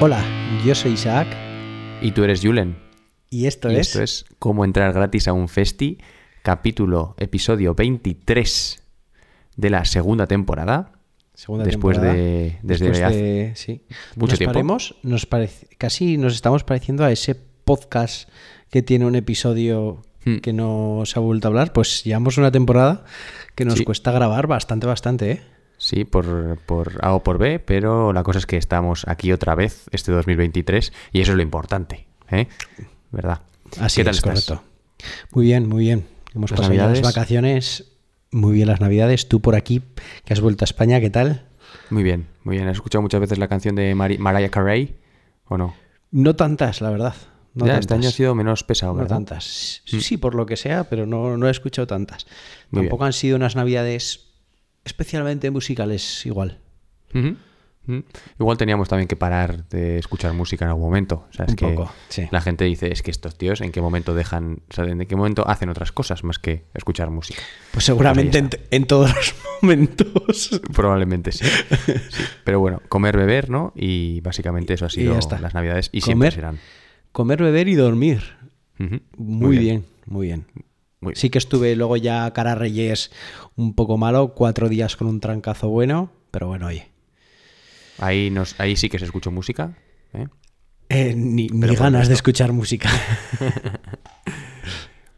Hola, yo soy Isaac. Y tú eres Julen. Y esto Y es. esto es Cómo entrar gratis a un festi, capítulo, episodio 23 de la segunda temporada. Segunda después temporada. de- desde Después hace de- sí. mucho nos tiempo. paremos- nos parece, casi nos estamos pareciendo a ese podcast que tiene un episodio Hmm. que no se ha vuelto a hablar. Pues llevamos una temporada que nos Sí. cuesta grabar bastante, bastante, ¿eh? Sí, por, por A o por B, pero la cosa es que estamos aquí otra vez este 2023 y eso es lo importante, ¿eh? ¿Verdad? Así ¿Qué tal es, estás? correcto. Muy bien, muy bien. Hemos ¿Las pasado ya las navidades? vacaciones. Muy bien las navidades. Tú por aquí, que has vuelto a España, ¿qué tal? Muy bien, muy bien. ¿Has escuchado muchas veces la canción de Mari- Mariah Carey o no? No tantas, la verdad. No ya, tantas. este año ha sido menos pesado, No ¿verdad? tantas. Sí, por lo que sea, pero no, no he escuchado tantas. Muy Tampoco han sido unas navidades especialmente musicales igual. Igual teníamos también que parar de escuchar música en algún momento. O sea, es Un que poco, sí. la gente dice, es que estos tíos en qué momento dejan, o sea, en qué momento hacen otras cosas más que escuchar música. Pues seguramente en, en todos los momentos. Probablemente sí. Sí. Pero bueno, comer, beber, ¿no? Y básicamente eso ha sido las navidades y siempre serán. comer, beber y dormir. Muy, bien. muy bien. Muy Sí que estuve luego ya cara a Reyes un poco malo, cuatro días con un trancazo bueno, pero bueno, oye. Ahí, nos, ahí sí que se escuchó música. ¿eh? Eh, ni ni ganas de escuchar música.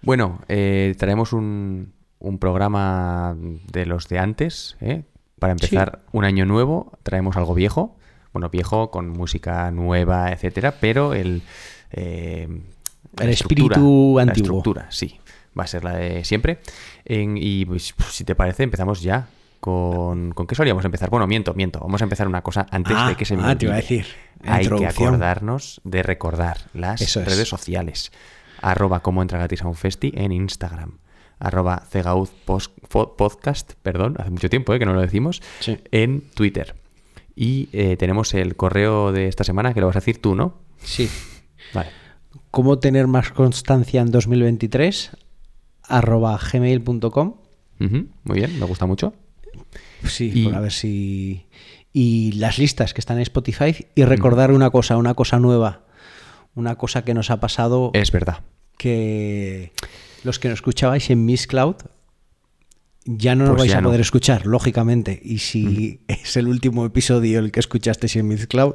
Bueno, eh, traemos un, un programa de los de antes. ¿eh? Para empezar un año nuevo, traemos algo viejo. Bueno, viejo con música nueva, etcétera, pero el. eh, la El espíritu La antiguo. estructura, sí. Va a ser la de siempre. En- y pues, si te parece, empezamos ya. Con, ¿Con qué solíamos empezar? Bueno, miento, miento. Vamos a empezar una cosa antes Ah, de que se me ah, te iba a decir. Hay que acordarnos de recordar las Eso es. redes sociales. Arroba como entra gratis a un festi en Instagram. Arroba cegauz podcast, perdón, hace mucho tiempo eh, que no lo decimos, Sí. en Twitter. Y eh, tenemos el correo de esta semana que lo vas a decir tú, ¿no? Sí. Vale. ¿Cómo tener más constancia en 2023? Arroba gmail.com. Muy bien, me gusta mucho. Sí, Y- por a ver si... Y las listas que están en Spotify. Y recordar una cosa, una cosa nueva. Una cosa que nos ha pasado Es verdad. que los que nos escuchabais en Miss Cloud ya no nos Pues vais a no. poder escuchar, lógicamente. Y si es el último episodio el que escuchasteis en Miss Cloud,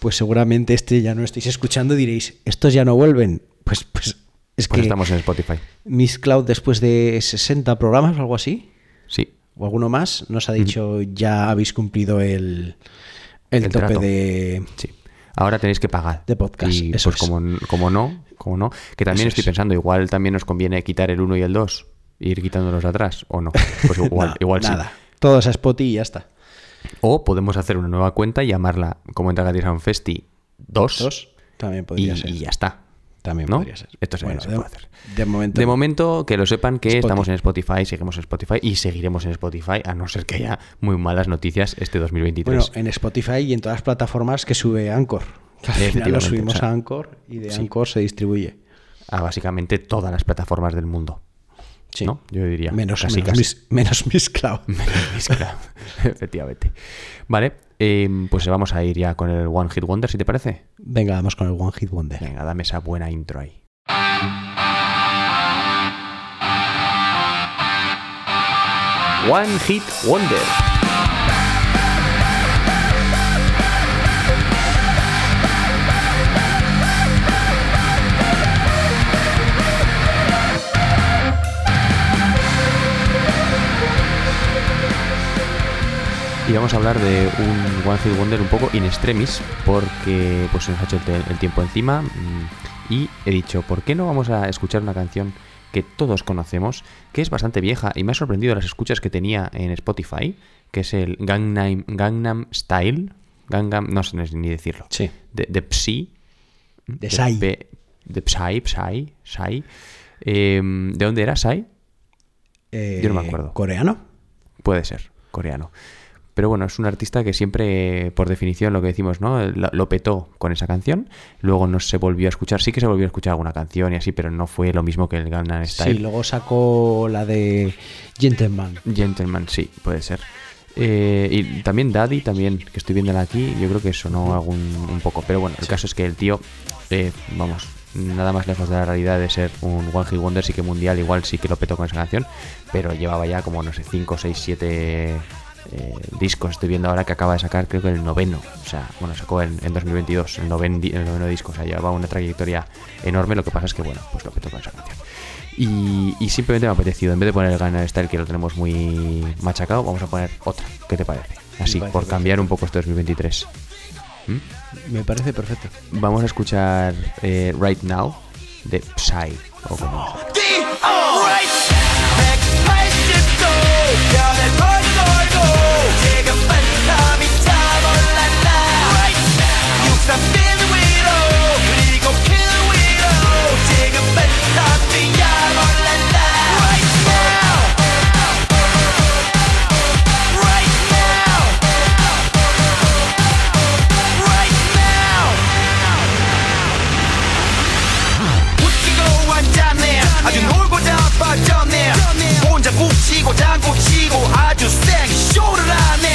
pues seguramente este ya no estáis escuchando y diréis, estos ya no vuelven. Pues, pues es Pues que estamos en Spotify. Miss Cloud después de 60 programas o algo así, Sí. o alguno más, nos ha dicho ya habéis cumplido el, el, El tope trato. de... Sí. Ahora tenéis que pagar. De podcast, Y eso pues es. como, como no, como no. Que también Eso estoy es. pensando, igual también nos conviene quitar el 1 y el 2. e Ir quitándolos atrás, o no. Pues igual, No, igual sí. nada. Todos a Spotify y ya está. O podemos hacer una nueva cuenta y llamarla como entra gratis a un festi 2. Dos también y, podría ser. y ya está. También ¿no? podría ser. Esto se, Bueno, se de, puede hacer. de momento. De momento, que lo sepan que Spotify. estamos en Spotify, seguimos en Spotify y seguiremos en Spotify, a no ser que haya muy malas noticias este 2023. Bueno, en Spotify y en todas las plataformas que sube Anchor. Al final lo subimos o sea, a Anchor y de sí. Anchor se distribuye. a básicamente todas las plataformas del mundo. Sí. ¿No? Yo diría. Menos, casi, menos, casi. Miss, menos Miss Cloud. Menos Cloud. Efectivamente. Vale, eh, pues vamos a ir ya con el One Hit Wonder, si te parece. Venga, vamos con el One Hit Wonder. Venga, dame esa buena intro ahí. One Hit Wonder. Vamos a hablar de un One Hit Wonder un poco in extremis, porque pues se nos ha hecho el, tiempo encima. mm, Y he dicho, ¿por qué no vamos a escuchar una canción que todos conocemos, que es bastante vieja y me ha sorprendido las escuchas que tenía en Spotify, que es el Gangnam, Gangnam Style, Gangnam, no sé ni decirlo, Sí. de, de Psy, De Psy. P- de Psy, Psy, Psy. Eh, ¿De dónde era Psy? Eh, Yo no me acuerdo. ¿Coreano? Puede ser, coreano. Pero bueno, es un artista que siempre, por definición, lo que decimos, ¿no? Lo, lo petó con esa canción. Luego no se volvió a escuchar. Sí que se volvió a escuchar alguna canción y así, pero no fue lo mismo que el Gangnam Style. Sí, luego sacó la de Gentleman. Gentleman, sí, puede ser. Eh, y también Daddy, también, que estoy viéndola aquí, yo creo que sonó algún un poco. Pero bueno, el caso es que el tío, eh, vamos, nada más lejos de la realidad de ser un One Hit Wonder, sí que mundial, igual sí que lo petó con esa canción, pero llevaba ya como, no sé, 5, 6, 7 discos. Estoy viendo ahora que acaba de sacar, creo que el noveno. O sea, bueno, sacó en, en 2022 el, noven, el noveno disco. O sea, llevaba una trayectoria enorme. Lo que pasa es que, bueno, pues lo petó con esa canción. Y, y simplemente me ha apetecido, en vez de poner el Gangnam Style, que lo tenemos muy machacado, vamos a poner otra. ¿Qué te parece? Así, parece por perfecto. cambiar un poco este 2023. Me parece perfecto. Vamos a escuchar eh, Right Now de Psy. O como 치고 장구 치고 아주 쌩 쇼를 하네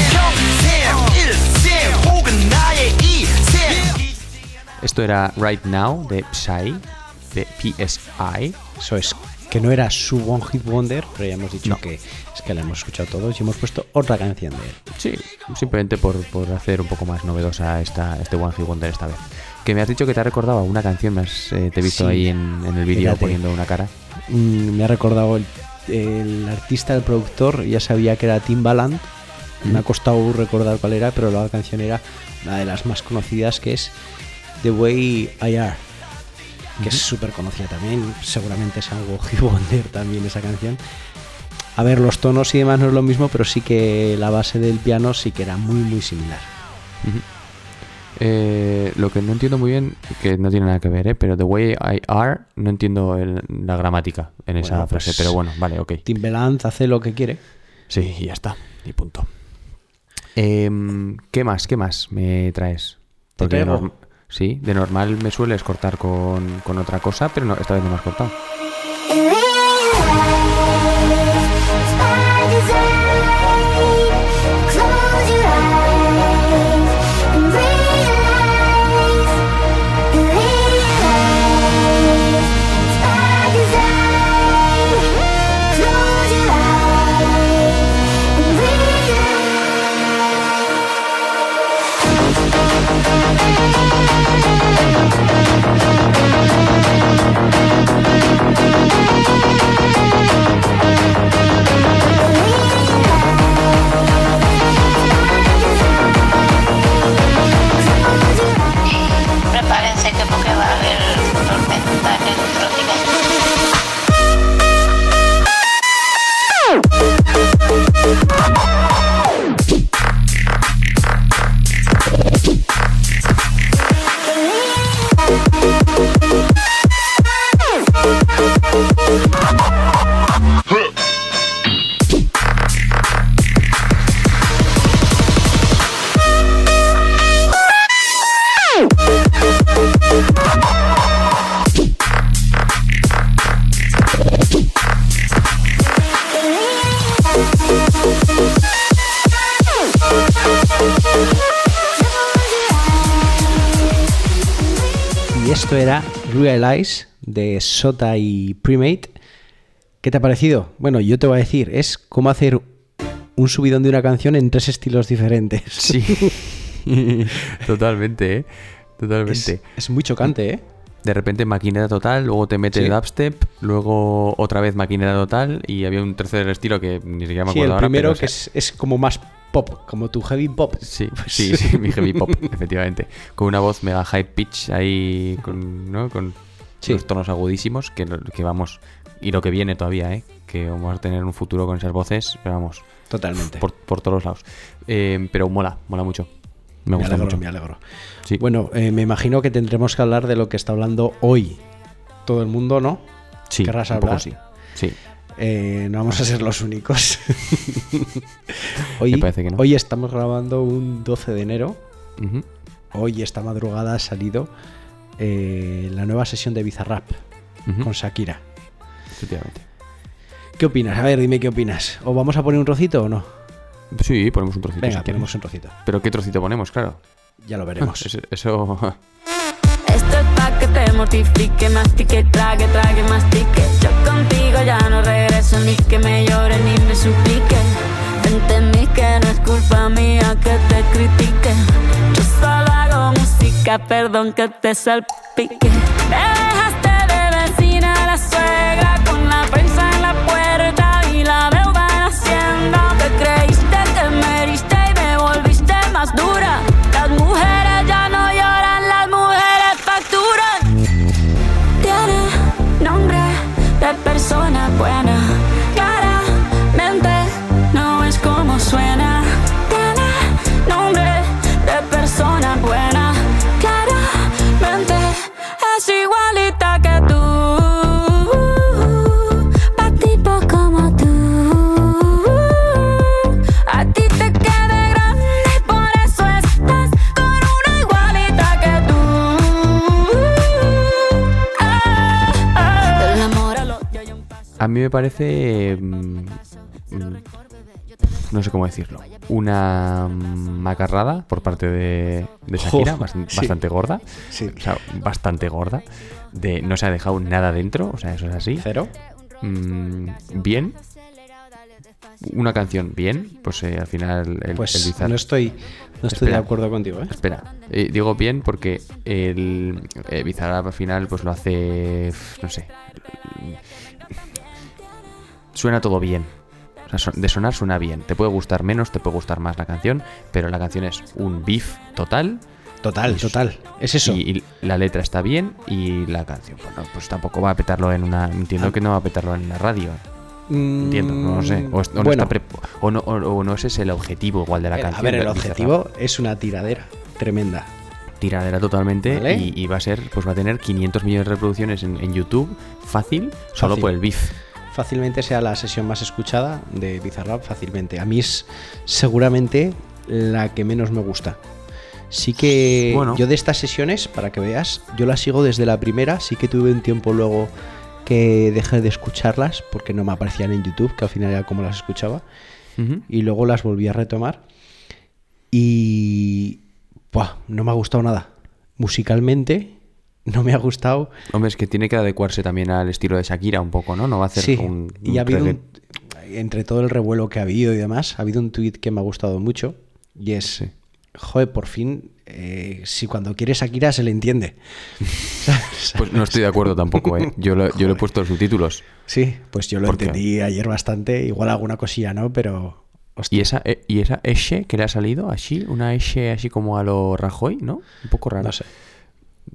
Esto era Right Now de Psy, de PSI. Eso es, que no era su One Hit Wonder, pero ya hemos dicho No. que es que la hemos escuchado todos y hemos puesto otra canción de él. Sí, simplemente por, por hacer un poco más novedosa esta, este One Hit Wonder esta vez. Que me has dicho que te ha recordado a una canción, me has, eh, te he visto Sí. ahí en, en el vídeo poniendo una cara. Mm, me ha recordado el, el artista, el productor, ya sabía que era Timbaland. Me ha costado recordar cuál era, pero la canción era una de las más conocidas que es The Way I Are, que es súper conocida también. Seguramente es algo Wonder también esa canción. A ver, los tonos y demás no es lo mismo, pero sí que la base del piano sí que era muy, muy similar. Eh, lo que no entiendo muy bien, que no tiene nada que ver, ¿eh? pero The Way I Are, no entiendo el- la gramática en esa frase, pues- pero bueno, vale, ok. Timbaland hace lo que quiere. Sí, y ya está, y punto. Em, ¿Qué más? ¿Qué más me traes? Norm- sí, de normal me sueles cortar con, con otra cosa, pero no, esta vez no me has cortado. Esto era Realize de Sota y Primate. ¿Qué te ha parecido? Bueno, yo te voy a decir, es como hacer un subidón de una canción en tres estilos diferentes. Sí, totalmente, ¿eh? Totalmente. es muy chocante, ¿eh? De repente maquinera total, luego te mete Sí. dubstep, luego otra vez maquinera total y había un tercer estilo que ni siquiera me Sí, acuerdo el ahora. primero pero, o que es, es como más Pop, como tu heavy pop. Sí, sí, sí, mi heavy pop, efectivamente. Con una voz mega high pitch ahí, con, ¿no? con Sí. los tonos agudísimos, que, que vamos, y lo que viene todavía, ¿eh? que vamos a tener un futuro con esas voces, pero vamos, Totalmente. por, por todos lados. Eh, pero mola, mola mucho. Me me gusta alegro, mucho. me alegro. Sí. Bueno, eh, me imagino que tendremos que hablar de lo que está hablando hoy todo el mundo, ¿no? sí, ¿querrás un poco hablar? sí. Sí, Eh, no vamos a ser los únicos. hoy, Me parece que no. hoy estamos grabando un 12 de enero. Hoy, esta madrugada, ha salido eh, la nueva sesión de Bizarrap con Shakira. Efectivamente. ¿Qué opinas? A ver, dime qué opinas. ¿O vamos a poner un trocito o no? Sí, ponemos un trocito. Venga, si ponemos un trocito. Pero ¿qué trocito ponemos? Claro. Ya lo veremos. Eso- mortifique, mastique, trague, trague, mastique. Yo contigo ya no regreso, ni que me llore ni me suplique. Entendí que no es culpa mía que te critique. Yo solo hago música, perdón que te salpique. Me dejaste de mí me parece. mm, mm, no sé cómo decirlo. Una macarrada por parte de, de Shakira, sí. bastante gorda. Sí. O sea, bastante gorda. De, no se ha dejado nada dentro, o sea, eso es así. Cero. Mm, bien. Una canción bien, pues eh, al final el, Pues el no estoy, no estoy de acuerdo contigo, ¿eh? Espera, eh, digo bien porque el eh, Bizarrap al final pues lo hace, no sé, suena todo bien. O sea, de sonar suena bien. Te puede gustar menos, te puede gustar más la canción, pero la canción es un beef total. Total, total. Es eso. Y, y la letra está bien y la canción, bueno, pues tampoco va a petarlo en una... Entiendo Ah. que no va a petarlo en la radio. Entiendo, no lo sé. O, es- o no, bueno, está pre- o no, o- no ese es el objetivo igual de la eh, canción. a ver, el objetivo es una tiradera tremenda. tiradera totalmente ¿Vale? y, y va a ser pues va a tener 500 millones de reproducciones en, en YouTube fácil solo Fácil. por el beef Fácilmente sea la sesión más escuchada de Bizarrap, fácilmente. A mí es seguramente la que menos me gusta. Sí que Bueno. yo de estas sesiones, para que veas, yo las sigo desde la primera, sí que tuve un tiempo luego que dejé de escucharlas porque no me aparecían en YouTube, que al final era como las escuchaba. Y luego las volví a retomar y buah, no me ha gustado nada. Musicalmente no me ha gustado. hombre es que tiene que adecuarse también al estilo de Shakira un poco no no va a hacer Sí, un, y un ha habido un- entre todo el revuelo que ha habido y demás, ha habido un tweet que me ha gustado mucho y es, Sí. joder, por fin, eh, si cuando quiere Shakira se le entiende. pues no estoy de acuerdo tampoco ¿eh? yo lo, yo le he puesto los subtítulos Sí, pues yo lo entendí ayer bastante, igual alguna cosilla, ¿no? Pero... hostia, y esa eh, y esa Eshe que le ha salido así una Eshe así como a lo Rajoy no un poco raro no sé.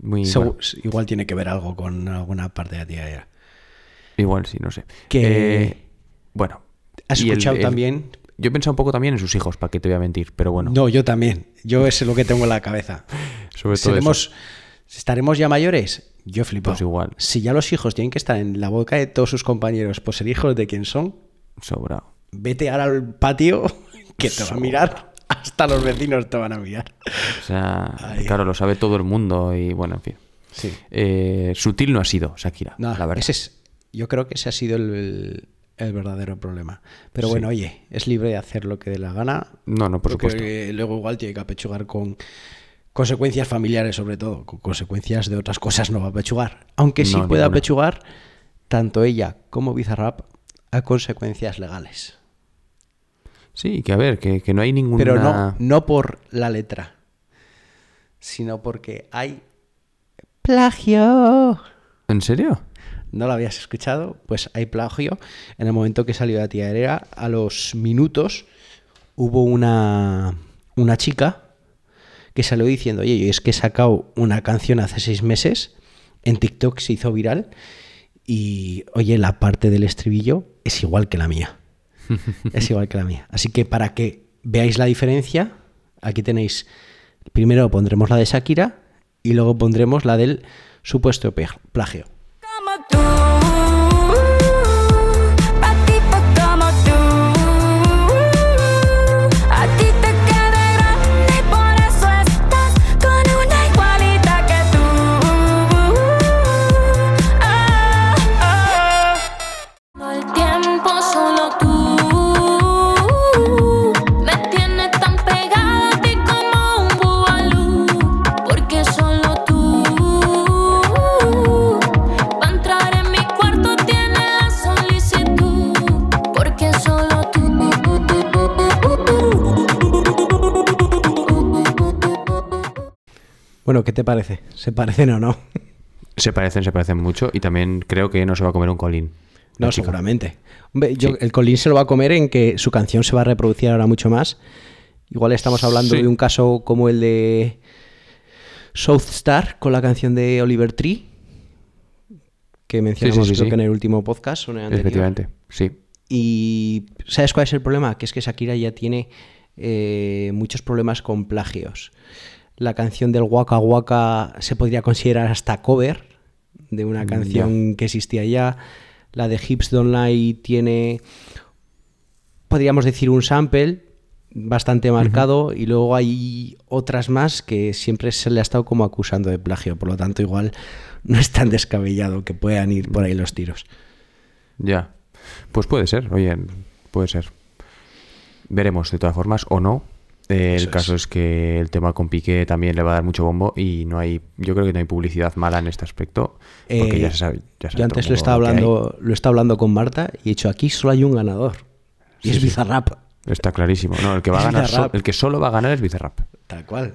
Muy Igual tiene que ver algo con alguna parte de la tía. igual sí no sé Que- Eh, bueno ¿Has el- escuchado el- también yo he pensado un poco también en sus hijos para que te voy a mentir pero bueno No, yo también. Yo es lo que tengo en la cabeza. sobre todo eso. Seremos, ¿Estaremos ya mayores? Yo flipo. Pues igual. Si ya los hijos tienen que estar en la boca de todos sus compañeros por ser hijos de quien son, sobrado vete ahora al patio que te va a mirar. Hasta los vecinos te van a mirar. O sea, Ay. claro, lo sabe todo el mundo y bueno, en fin. Sí. Eh, sutil no ha sido Shakira, No, la verdad. ese es, yo creo que ese ha sido el, el- el verdadero problema. Pero Sí. bueno, oye, es libre de hacer lo que dé la gana. No, no, por porque supuesto. luego igual tiene que apechugar con consecuencias familiares, sobre todo. Con consecuencias de otras cosas no va a apechugar. Aunque sí No, puede ninguna. apechugar tanto ella como Bizarrap a consecuencias legales. Sí, que a ver, que, que no hay ninguna... Pero no, no por la letra, sino porque hay plagio. ¿En serio? ¿No lo habías escuchado? Pues hay plagio. En el momento que salió la tía Herrera, a los minutos hubo una, una chica que salió diciendo, oye, yo es que he sacado una canción hace seis meses, en TikTok se hizo viral, y oye, la parte del estribillo es igual que la mía. es igual que la mía. Así que para que veáis la diferencia, aquí tenéis, primero pondremos la de Shakira y luego pondremos la del supuesto plagio. Bueno, ¿qué te parece? ¿Se parecen o no? Se parecen, se parecen mucho y también creo que no se va a comer un colín. No, chica. seguramente. Hombre, yo, Sí. el Colín se lo va a comer en que su canción se va a reproducir ahora mucho más. Igual estamos hablando Sí. de un caso como el de South Star con la canción de Oliver Tree, que mencionamos sí, creo que en el último podcast. o en el anterior. Efectivamente, sí. Y ¿sabes cuál es el problema? Que es que Shakira ya tiene eh, muchos problemas con plagios. La canción del Waka Waka se podría considerar hasta cover de una canción que existía ya. La de Hips Don't Lie tiene, podríamos decir, un sample bastante marcado y luego hay otras más que siempre se le ha estado como acusando de plagio. Por lo tanto, igual no es tan descabellado que puedan ir por ahí los tiros. Ya. Pues puede ser, oye, puede ser. Veremos de todas formas o no. Eh, el caso es. es. que el tema con Piqué también le va a dar mucho bombo y no hay, yo creo que no hay publicidad mala en este aspecto. Porque Eh, ya se sabe. Ya sabe Yo antes lo estaba hablando, lo estaba hablando con Marta y he dicho aquí solo hay un ganador. Y Sí, es sí. Bizarrap. Está clarísimo. No, el que va a ganar, so- el que solo va a ganar es Bizarrap. Tal cual.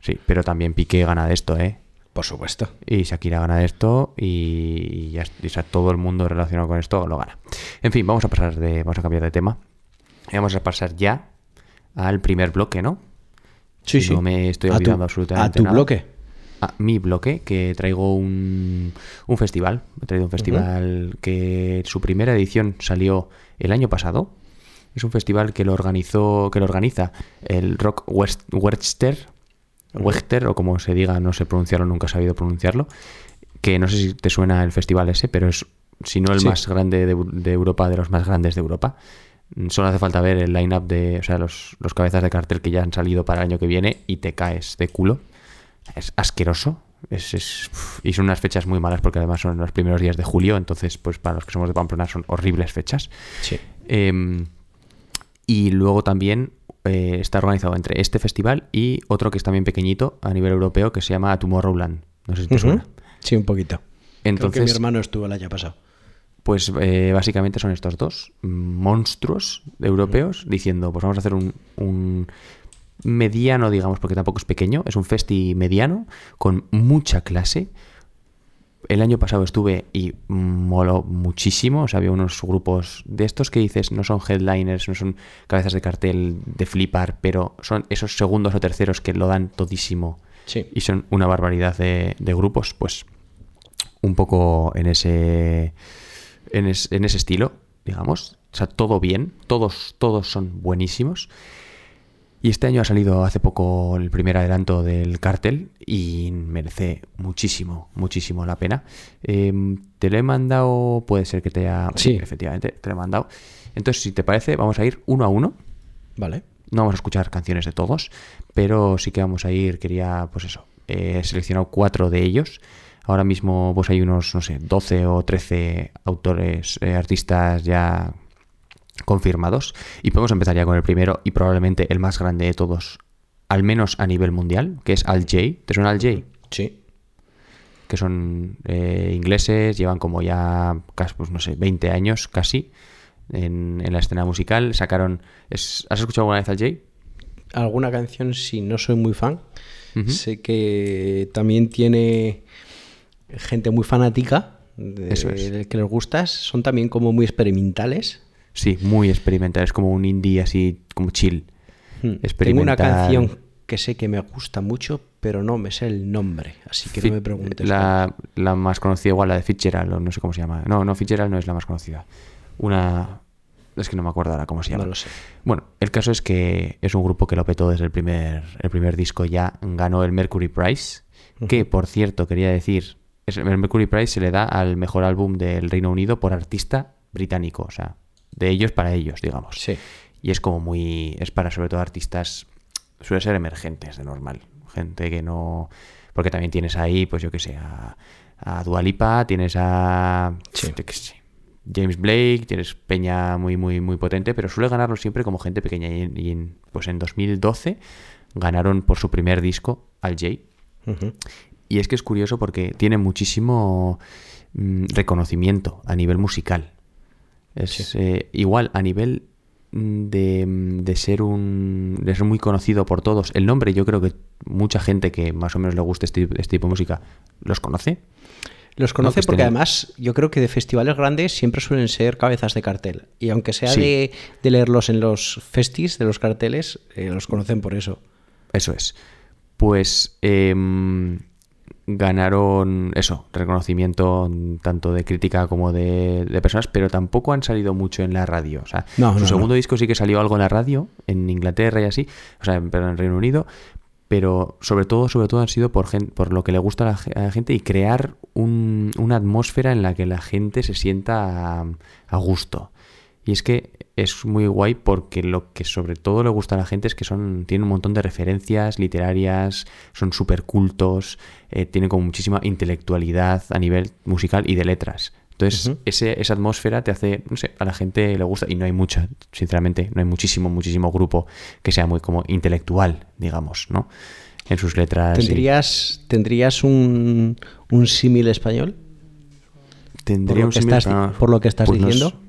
Sí, pero también Piqué gana de esto, ¿eh? Por supuesto. Y Shakira gana de esto y, ya y, sea, todo el mundo relacionado con esto lo gana. En fin, vamos a pasar de, vamos a cambiar de tema. Vamos a pasar ya al primer bloque, ¿no? Sí, sí. No me estoy A tu- olvidando absolutamente A tu nada. bloque. A mi bloque, que traigo un, un festival. He traído un festival que su primera edición salió el año pasado. Es un festival que lo organizó, que lo organiza el Rock West, Western, Wechter, o como se diga, no sé pronunciarlo, nunca he sabido pronunciarlo. Que no sé si te suena el festival ese, pero es, si no el Sí. más grande de, de Europa, de los más grandes de Europa. Mm, Solo hace falta ver el line-up de, o sea, los, los cabezas de cartel que ya han salido para el año que viene y te caes de culo. Es asqueroso. Es, y son unas fechas muy malas porque además son los primeros días de julio, entonces pues para los que somos de Pamplona son horribles fechas. Sí. Em, y luego también eh, está organizado entre este festival y otro que es también pequeñito a nivel europeo que se llama Tomorrowland. No sé si te suena. Sí, un poquito. Creo que mi Entonces, hermano estuvo el año pasado. Pues eh, básicamente son estos dos monstruos europeos diciendo, pues vamos a hacer un, un mediano, digamos, porque tampoco es pequeño, es un festi mediano con mucha clase. El año pasado estuve y moló muchísimo, o sea, había unos grupos de estos que dices, no son headliners, no son cabezas de cartel de flipar, pero son esos segundos o terceros que lo dan todísimo Sí. y son una barbaridad de, de grupos, pues un poco en ese, en, es- en ese estilo, digamos. O sea, todo bien, todos, todos son buenísimos. Y este año ha salido hace poco el primer adelanto del cartel y merece muchísimo, muchísimo la pena. Em, te lo he mandado, puede ser que te haya... Sí. efectivamente, te lo he mandado. Entonces, si te parece, vamos a ir uno a uno. Vale. No vamos a escuchar canciones de todos, pero sí que vamos a ir, quería, pues eso, he seleccionado cuatro de ellos. Ahora mismo pues hay unos, no sé, 12 o 13 autores, eh, artistas ya confirmados. Y podemos empezar ya con el primero y probablemente el más grande de todos, al menos a nivel mundial, que es Al J. ¿Te suena Al J? Sí. Que son eh, ingleses, llevan como ya, casi, pues no sé, 20 años casi en, en la escena musical. Sacaron... es- ¿Has escuchado alguna vez Al J? Alguna canción, sí, no soy muy fan. Sé que también tiene gente muy fanática de, Eso es. del que les gustas. Son también como muy experimentales. Sí, muy experimental. Es como un indie así, como chill. Hmm. Tengo una canción que sé que me gusta mucho, pero no me sé el nombre, así que Fi- no me preguntes. La, la más conocida, igual la de Fitzgerald, o no sé cómo se llama. No, no, Fitzgerald no es la más conocida. Una. Es que no me acuerdo ahora cómo se llama. No lo sé. Bueno, el caso es que es un grupo que lo petó desde el primer, el primer disco, ya ganó el Mercury Prize, que por cierto quería decir, el Mercury Prize se le da al mejor álbum del Reino Unido por artista británico, o sea, de ellos para ellos, digamos. Sí. Y es como muy, es para sobre todo artistas, suele ser emergentes de normal, gente que no, porque también tienes ahí, pues yo qué sé, a, a Dua Lipa, tienes a, Sí. yo qué sé, James Blake, tienes peña muy, muy, muy potente, pero suele ganarlo siempre como gente pequeña. Y, en- y en- pues en 2012 ganaron por su primer disco al Jay. Y es que es curioso porque tiene muchísimo mm, reconocimiento a nivel musical. Es eh, igual a nivel mm, de, mm, de ser un de ser muy conocido por todos. El nombre yo creo que mucha gente que más o menos le guste este, este tipo de música los conoce. Los No, conoce porque además yo creo que de festivales grandes siempre suelen ser cabezas de cartel. Y aunque sea Sí. de, de leerlos en los festis, de los carteles, eh, los conocen por eso. Eso es. Pues em, ganaron eso, reconocimiento tanto de crítica como de, de personas, pero tampoco han salido mucho en la radio. O sea, No, su no, segundo no. disco sí que salió algo en la radio, en Inglaterra y así, o sea, en- en Reino Unido, pero sobre todo, sobre todo han sido por, por lo que le gusta a la, ge- a la gente y crear un- una atmósfera en la que la gente se sienta a, a gusto. Y es que es muy guay porque lo que sobre todo le gusta a la gente es que son tienen un montón de referencias literarias, son súper cultos, eh, tienen como muchísima intelectualidad a nivel musical y de letras. Entonces, ese- esa atmósfera te hace, no sé, a la gente le gusta y no hay mucha, sinceramente, no hay muchísimo, muchísimo grupo que sea muy como intelectual, digamos, ¿no? En sus letras. y- ¿Tendrías, ¿tendrías un, un símil español? Tendría por lo un que símil, estás- ah, por lo que estás pues no es- diciendo?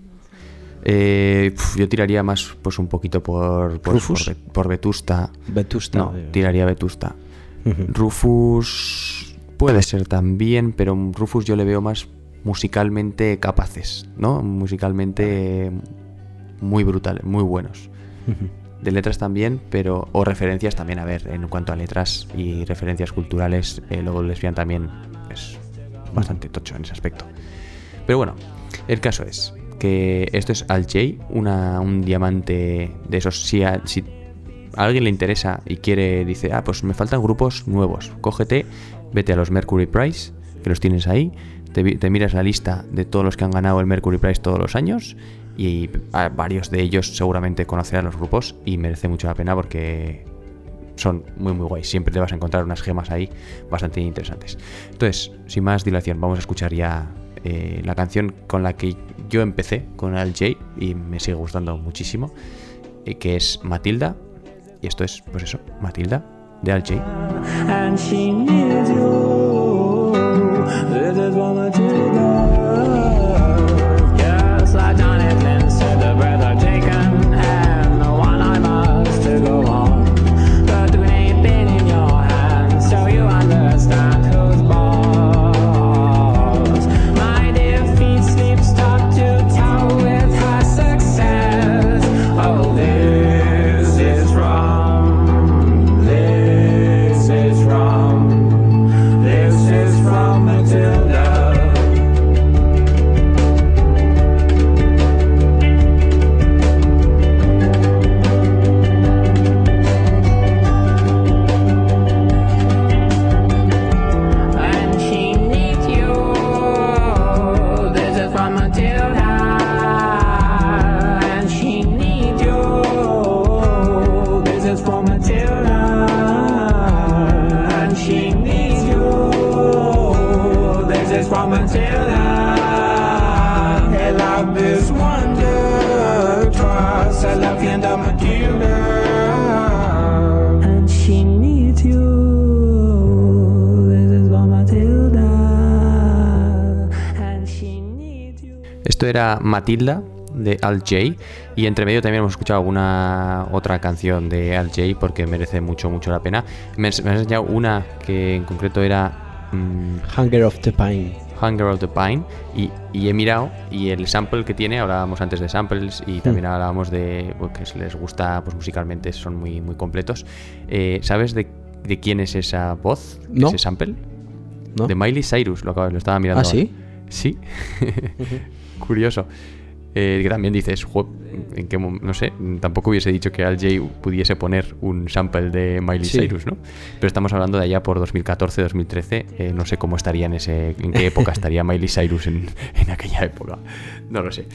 Eh, yo tiraría más, pues un poquito por, por, Rufus. por, Ve- por Vetusta. Vetusta. No, eh, tiraría Vetusta. Rufus puede ser también, pero Rufus yo le veo más musicalmente capaces, ¿no? Musicalmente muy brutal, muy buenos. De letras también, pero. O referencias también, a ver, en cuanto a letras y referencias culturales, eh, luego Lesbian también es bastante tocho en ese aspecto. Pero bueno, el caso es que esto es Al J, una, un diamante de esos. Si a, alguien le interesa y quiere, dice, ah, pues me faltan grupos nuevos, cógete, vete a los Mercury Prize, que los tienes ahí, te, miras la lista de todos los que han ganado el Mercury Prize todos los años y varios de ellos seguramente conocerán los grupos y merece mucho la pena porque son muy muy guays. Siempre te vas a encontrar unas gemas ahí bastante interesantes. Entonces, sin más dilación, vamos a escuchar ya eh, la canción con la que yo empecé con Al J y me sigue gustando muchísimo, eh, que es Matilda. Y esto es, pues eso, Matilda de Al J. Matilda de Al J. Y entre medio también hemos escuchado alguna otra canción de Al J porque merece mucho, mucho la pena. Me, has- enseñado una que en concreto era mm, Hunger of the Pine. Hunger of the Pine y, y he mirado y el sample que tiene, hablábamos antes de samples y también hablábamos de pues, que les gusta pues musicalmente, son muy, muy completos. Eh, ¿Sabes de, de quién es esa voz, No. ese sample? ¿No? De Miley Cyrus, lo, acabo- lo estaba mirando. ¿Ah, ahora. sí? Sí. Curioso. Eh, que también dices, "Jo, en qué mom- no sé, tampoco hubiese dicho que Al Jay pudiese poner un sample de Miley Sí. Cyrus, ¿no? Pero estamos hablando de allá por 2014, 2013, eh, no sé cómo estaría en ese, en qué época estaría Miley Cyrus en, en aquella época, no lo sé.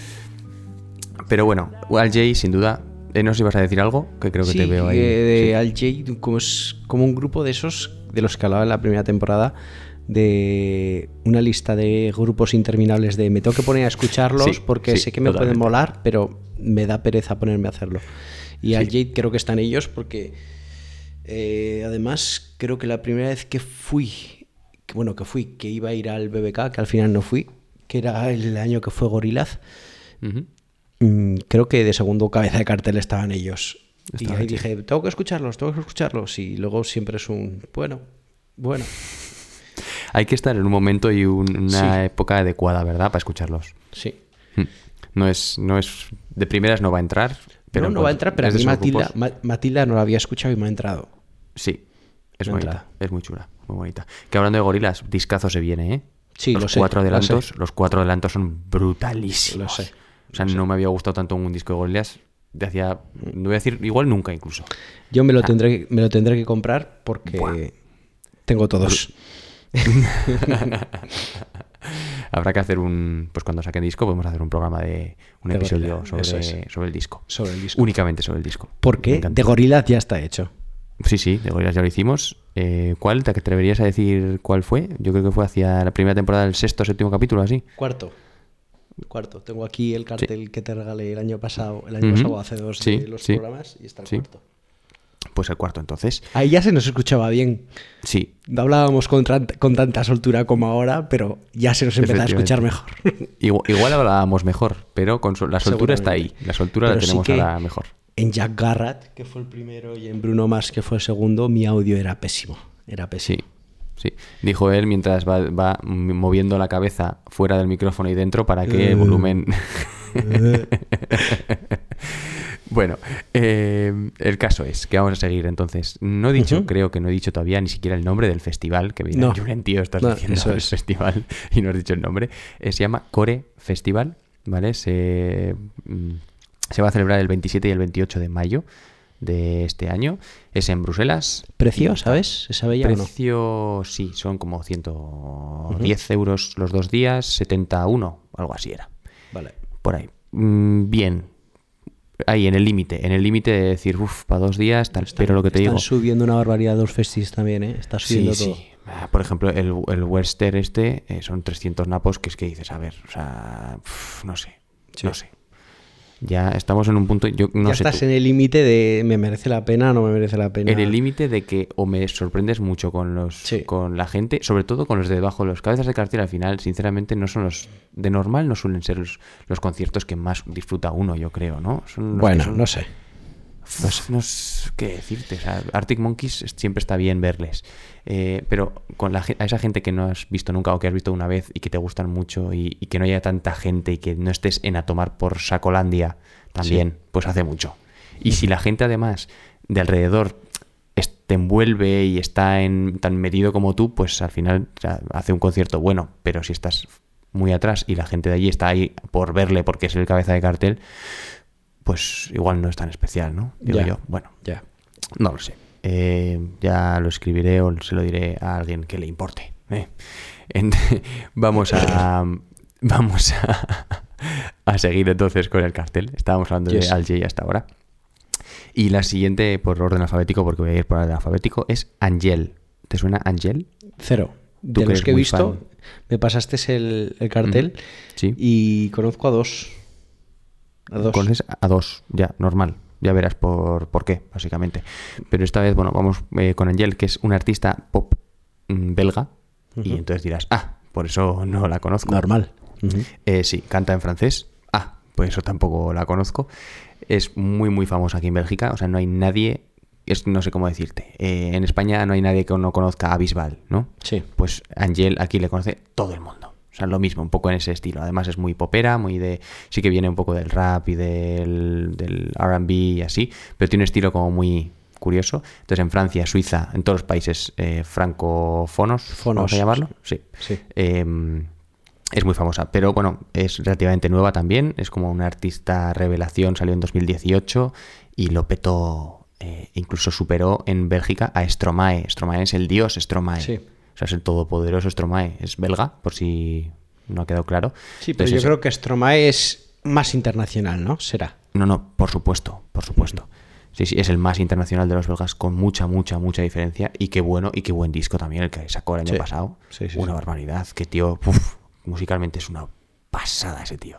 Pero bueno, Al Jay sin duda, eh, no sé si vas a decir algo, que creo que Sí, te veo ahí. eh, de Sí. Al Jay, como es como un grupo de esos de los que hablaba en la primera temporada de una lista de grupos interminables de me tengo que poner a escucharlos Sí, porque sí, sé que me totalmente. pueden molar, pero me da pereza ponerme a hacerlo. Y Al Jade creo que están ellos porque eh, además creo que la primera vez que fui, que, bueno, que fui, que iba a ir al BBK, que al final no fui, que era el año que fue Gorillaz. Mm, creo que de segundo cabeza de cartel estaban ellos. Y ahí dije, tengo que escucharlos, tengo que escucharlos. Y luego siempre es un, bueno, bueno. Hay que estar en un momento y un- una Sí. época adecuada, ¿verdad? Para escucharlos. Sí. Hmm. No es, no es, de primeras no va a entrar. Pero no, no va a entrar, pero a mí Matilda, Ma- Matilda no la había escuchado y me ha entrado. Sí, es Me bonita. Es muy chula, muy bonita. Que hablando de gorilas, discazo se viene, ¿eh? Sí, los lo sé, cuatro lo adelantos, sé. los cuatro adelantos son brutalísimos. Lo sé, O sea, no me había gustado tanto un disco de gorilas de hacía, no voy a decir, igual nunca incluso. Yo me lo Ah. tendré, que- me lo tendré que comprar porque tengo todos. Habrá que hacer un, pues cuando saquen disco podemos hacer un programa de un De episodio gorila, sobre, es. sobre el disco. Sobre el disco. Únicamente sobre el disco. Porque de Gorillaz ya está hecho. Sí, sí, de Gorillaz ya lo hicimos. Eh, ¿Cuál? ¿Te atreverías a decir cuál fue? Yo creo que fue hacia la primera temporada del sexto o séptimo capítulo, así. Cuarto. Cuarto. Tengo aquí el cartel que te regalé el año pasado, el año pasado hace dos Sí, de los sí. programas y está el cuarto. Pues el cuarto, entonces. Ahí ya se nos escuchaba bien. Sí. No hablábamos con, con tanta soltura como ahora, pero ya se nos empezó a escuchar mejor. Igual, igual hablábamos mejor, pero con la soltura está ahí. La soltura la Pero tenemos ahora mejor. En Jack Garrett, que fue el primero, y en Bruno Mars, que fue el segundo, mi audio era pésimo. Era pésimo. Sí, sí. Dijo él mientras va, va moviendo la cabeza fuera del micrófono y dentro para que Eh. el volumen... bueno, eh, el caso es que vamos a seguir entonces. No he dicho, creo que no he dicho todavía ni siquiera el nombre del festival, que me dirán, No. Julen, tío, estás No, diciendo eso el es. festival y no has dicho el nombre. Eh, se llama Core Festival, ¿vale? Se, mm, se va a celebrar el 27 y el 28 de mayo de este año. Es en Bruselas. ¿Precio, sabes? ¿Se sabe ya o no? Precio, sí, son como 110 euros los dos días, 71, algo así era, Vale. por ahí. Mm, bien, ahí en el límite, en el límite de decir, uff, para dos días, tal, pero lo que te Están digo. subiendo una barbaridad los festis también, ¿eh? Está Sí, subiendo sí. todo. Ah, Por ejemplo, el, el Western este eh, son 300 napos, que es que dices, a ver, o sea, uf, no sé, Sí. no sé. Ya estamos en un punto, yo no ya sé estás tú. en el límite de me merece la pena o no me merece la pena. En el límite de que o me sorprendes mucho con los Sí. con la gente, sobre todo con los de debajo, los cabezas de cartel al final, sinceramente no son los de normal no suelen ser los, los conciertos que más disfruta uno, yo creo, ¿no? Son los bueno, son- no sé. No sé, no sé qué decirte. o sea, Arctic Monkeys siempre está bien verles. Eh, pero con la, a esa gente que no has visto nunca o que has visto una vez y que te gustan mucho y, y que no haya tanta gente y que no estés en a tomar por Sacolandia también, pues hace mucho. Y si la gente además de alrededor te envuelve y está en, tan medido como tú, pues al final o sea, hace un concierto bueno. Pero si estás muy atrás y la gente de allí está ahí por verle porque es el cabeza de cartel, pues igual no es tan especial, ¿no? Digo Ya. yo. Bueno, Ya. no lo sé. Eh, ya lo escribiré o se lo diré a alguien que le importe. ¿eh? En- vamos a. Vamos a, a seguir entonces con el cartel. Estábamos hablando Yes. de Al hasta ahora. Y la siguiente, por orden alfabético, porque voy a ir por orden alfabético, es Angel. ¿Te suena Angel? Cero. Tú De los que he visto, fan. me pasaste el, el cartel. Sí. y conozco a dos. A dos. Conoces a dos, ya, normal. Ya verás por, por qué, básicamente. Pero esta vez, bueno, vamos eh, con Angel, que es una artista pop mm, belga. Y entonces dirás, ah, por eso no la conozco. Normal. Eh, sí, canta en francés. Ah, pues eso tampoco la conozco. Es muy, muy famosa aquí en Bélgica. O sea, no hay nadie. Es, no sé cómo decirte. Eh, en España no hay nadie que no conozca a Bisbal, ¿no? Sí. Pues Angel aquí le conoce todo el mundo. O sea, lo mismo, un poco en ese estilo. Además es muy popera, muy de... Sí que viene un poco del rap y del, del RB y así, pero tiene un estilo como muy curioso. Entonces en Francia, Suiza, en todos los países eh, francófonos, Fonos. vamos a llamarlo. Sí. Sí. Eh, es muy famosa, pero bueno, es relativamente nueva también. Es como una artista revelación, salió en 2018 y lo petó, eh, incluso superó en Bélgica a Stromae. Stromae es el dios Stromae. Sí. O sea, es el todopoderoso Stromae. Es belga, por si no ha quedado claro. Sí, pero Entonces yo creo que Stromae es más internacional, ¿no? Será. No, no, por supuesto, por supuesto. Sí, sí, es el más internacional de los belgas con mucha, mucha, mucha diferencia. Y qué bueno y qué buen disco también el que sacó el año Sí. pasado. Sí, sí, una barbaridad. Que tío, uf, musicalmente es una pasada ese tío.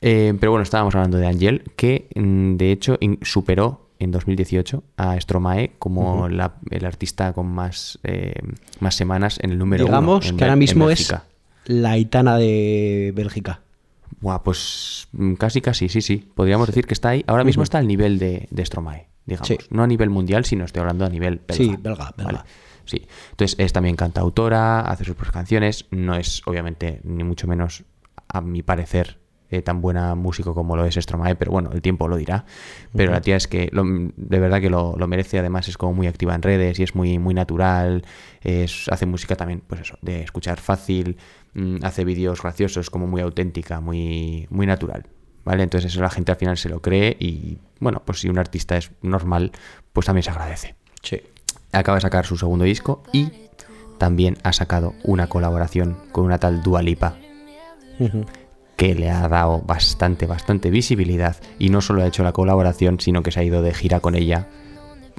Eh, pero bueno, estábamos hablando de Angel, que mm, de hecho superó en 2018 a Stromae como la- el artista con más, eh, más semanas en el número uno Digamos que ahora mismo es la Aitana de Bélgica. Buah, pues mm, casi, casi, sí, sí. Podríamos decir que está ahí. Ahora mismo está al nivel de, de Stromae, digamos. Sí. No a nivel mundial, sino estoy hablando a nivel belga. Sí, belga, belga. Sí. Entonces es también cantautora, hace sus propias canciones. No es, obviamente, ni mucho menos, a mi parecer, eh, tan buena músico como lo es Stromae, pero bueno, el tiempo lo dirá. Pero la tía es que lo- de verdad que lo, lo merece. Además es como muy activa en redes y es muy, muy natural. Es, hace música también, pues eso, de escuchar fácil. mm, hace vídeos graciosos, como muy auténtica, muy, muy natural. ¿Vale? Entonces eso la gente al final se lo cree y bueno, pues si un artista es normal, pues también se agradece Sí. acaba de sacar su segundo disco y también ha sacado una colaboración con una tal Dua Lipa que le ha dado bastante, bastante visibilidad y no solo ha hecho la colaboración, sino que se ha ido de gira con ella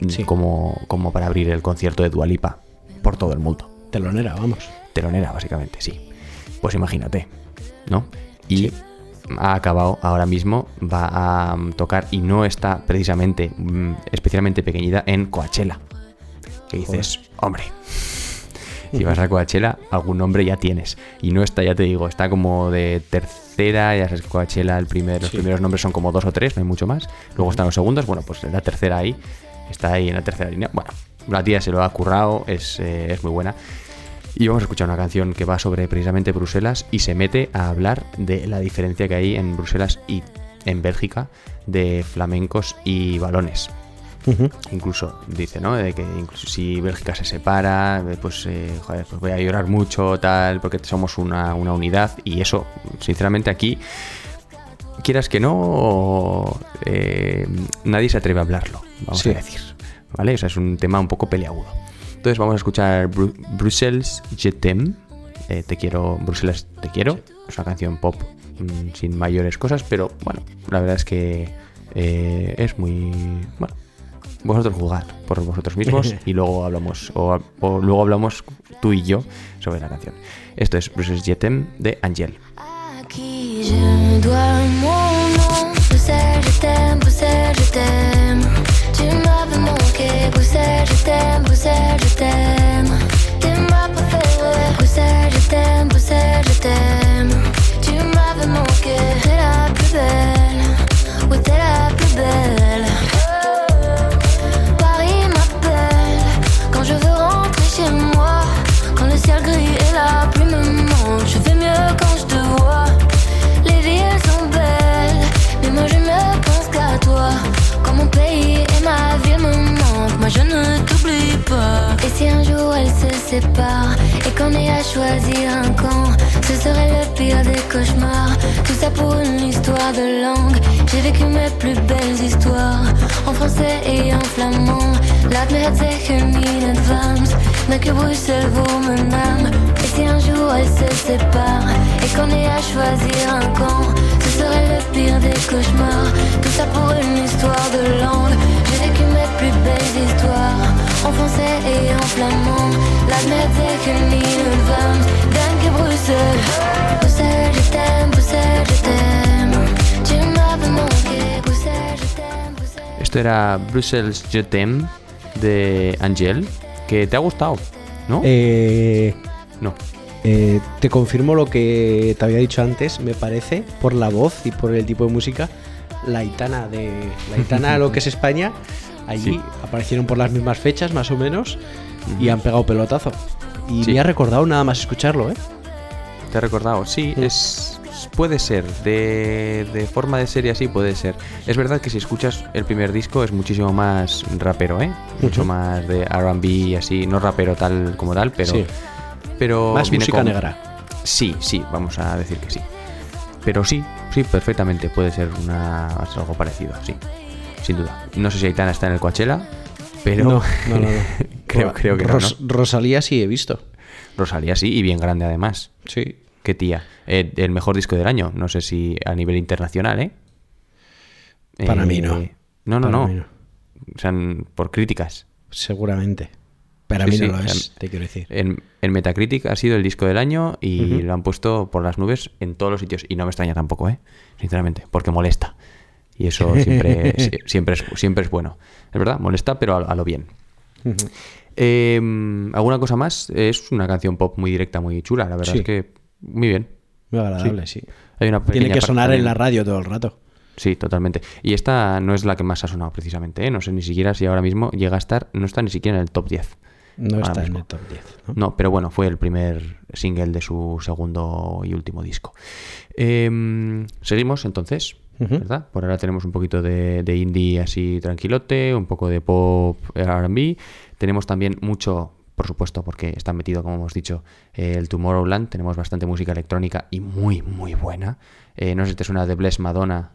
mm, Sí. como, como para abrir el concierto de Dua Lipa por todo el mundo. Telonera, vamos. Telonera, básicamente, sí. Pues imagínate, ¿no? Y ha acabado ahora mismo, va a mm, tocar y no está precisamente mm, especialmente pequeñita en Coachella. Que dices, hombre, si vas a Coachella, algún nombre ya tienes. Y no está, ya te digo, está como de tercera, ya sabes que Coachella, el primer, los Sí. primeros nombres son como dos o tres, no hay mucho más. Luego están los segundos, bueno, pues la tercera ahí, está ahí en la tercera línea. Bueno, la tía se lo ha currado, es, eh, es muy buena. Y vamos a escuchar una canción que va sobre precisamente Bruselas y se mete a hablar de la diferencia que hay en Bruselas y en Bélgica de flamencos y balones. Incluso dice, ¿no? De que incluso si Bélgica se separa, eh, pues, eh, joder, pues voy a llorar mucho, tal, porque somos una, una unidad. Y eso, sinceramente, aquí, quieras que no, eh, nadie se atreve a hablarlo, vamos Sí. a decir. ¿Vale? O sea, es un tema un poco peleagudo. Entonces vamos a escuchar Bru- Brussels Je t'aime. eh, te quiero, Bruselas te quiero. Es una canción pop mm, sin mayores cosas, pero bueno, la verdad es que eh, es muy... Bueno, vosotros juzgad por vosotros mismos y luego hablamos, o, o luego hablamos tú y yo sobre la canción. Esto es Brussels Je t'aime de Angel. Se Et qu'on ait à choisir un camp Ce serait le pire des cauchemars. Tout ça pour une histoire de langue. J'ai vécu mes plus belles histoires. En français et en flamand. Laat me het zeggen in advance Mais que Bruxelles vaut mon âme. Et si un jour elles se séparent Et qu'on ait à choisir un camp Ce serait le pire des cauchemars. Tout ça pour une histoire de langue plus belles histoires En français et en flamand Laat me het zeggen in advance Denk que Bruxelles Bruxelles je t'aime, Bruxelles je t'aime. Tu m'avais manqué Bruxelles je t'aime, Bruxelles. Esto era Brussels Je t'aime de Angel, que te ha gustado, ¿no? Eh, no. eh, te confirmo lo que te había dicho antes, me parece, por la voz y por el tipo de música, la Aitana de la Aitana, lo que es España, allí Sí. aparecieron por las mismas fechas, más o menos, y han pegado pelotazo. Y Sí. me ha recordado nada más escucharlo, ¿eh? te he recordado. Sí, es puede ser. De, de forma de serie así puede ser. Es verdad que si escuchas el primer disco es muchísimo más rapero, ¿eh? Mucho Ujú. más de R&B y así. No rapero tal como tal, pero... Sí. pero Más música con- negra. Sí, sí, vamos a decir que sí. Pero sí, sí, perfectamente puede ser una, algo parecido, sí. Sin duda. No sé si Aitana está en el Coachella, pero No, no, no, no. creo, creo que no, Ros- ¿no? Rosalía sí he visto. Rosalía sí, y bien grande además. Sí. Qué tía. Eh, el mejor disco del año, no sé si a nivel internacional, ¿eh? Para Eh, mí no. No, no, no. O sea, por críticas. Seguramente. Para Sí, mí sí, no lo es, te quiero decir. En, en Metacritic ha sido el disco del año y lo han puesto por las nubes en todos los sitios. Y no me extraña tampoco, ¿eh? Sinceramente, porque molesta. Y eso siempre, si- siempre, es, siempre es bueno. Es verdad, molesta, pero a, a lo bien. Eh, ¿Alguna cosa más? Es una canción pop muy directa, muy chula. La verdad Sí. es que muy bien. Muy agradable, sí. Hay una Tiene que sonar en la radio todo el rato. Sí, totalmente. Y esta no es la que más ha sonado precisamente, ¿eh? No sé ni siquiera si ahora mismo llega a estar, no está ni siquiera en el top 10. No está en el top 10. ¿no? No, pero bueno, fue el primer single de su segundo y último disco. Em, seguimos entonces, Por ahora tenemos un poquito de, de indie así tranquilote, un poco de pop RB. Tenemos también mucho, por supuesto, porque está metido, como hemos dicho, eh, el Tomorrowland. Tenemos bastante música electrónica y muy, muy buena. Eh, no sé si te suena de Bless Madonna,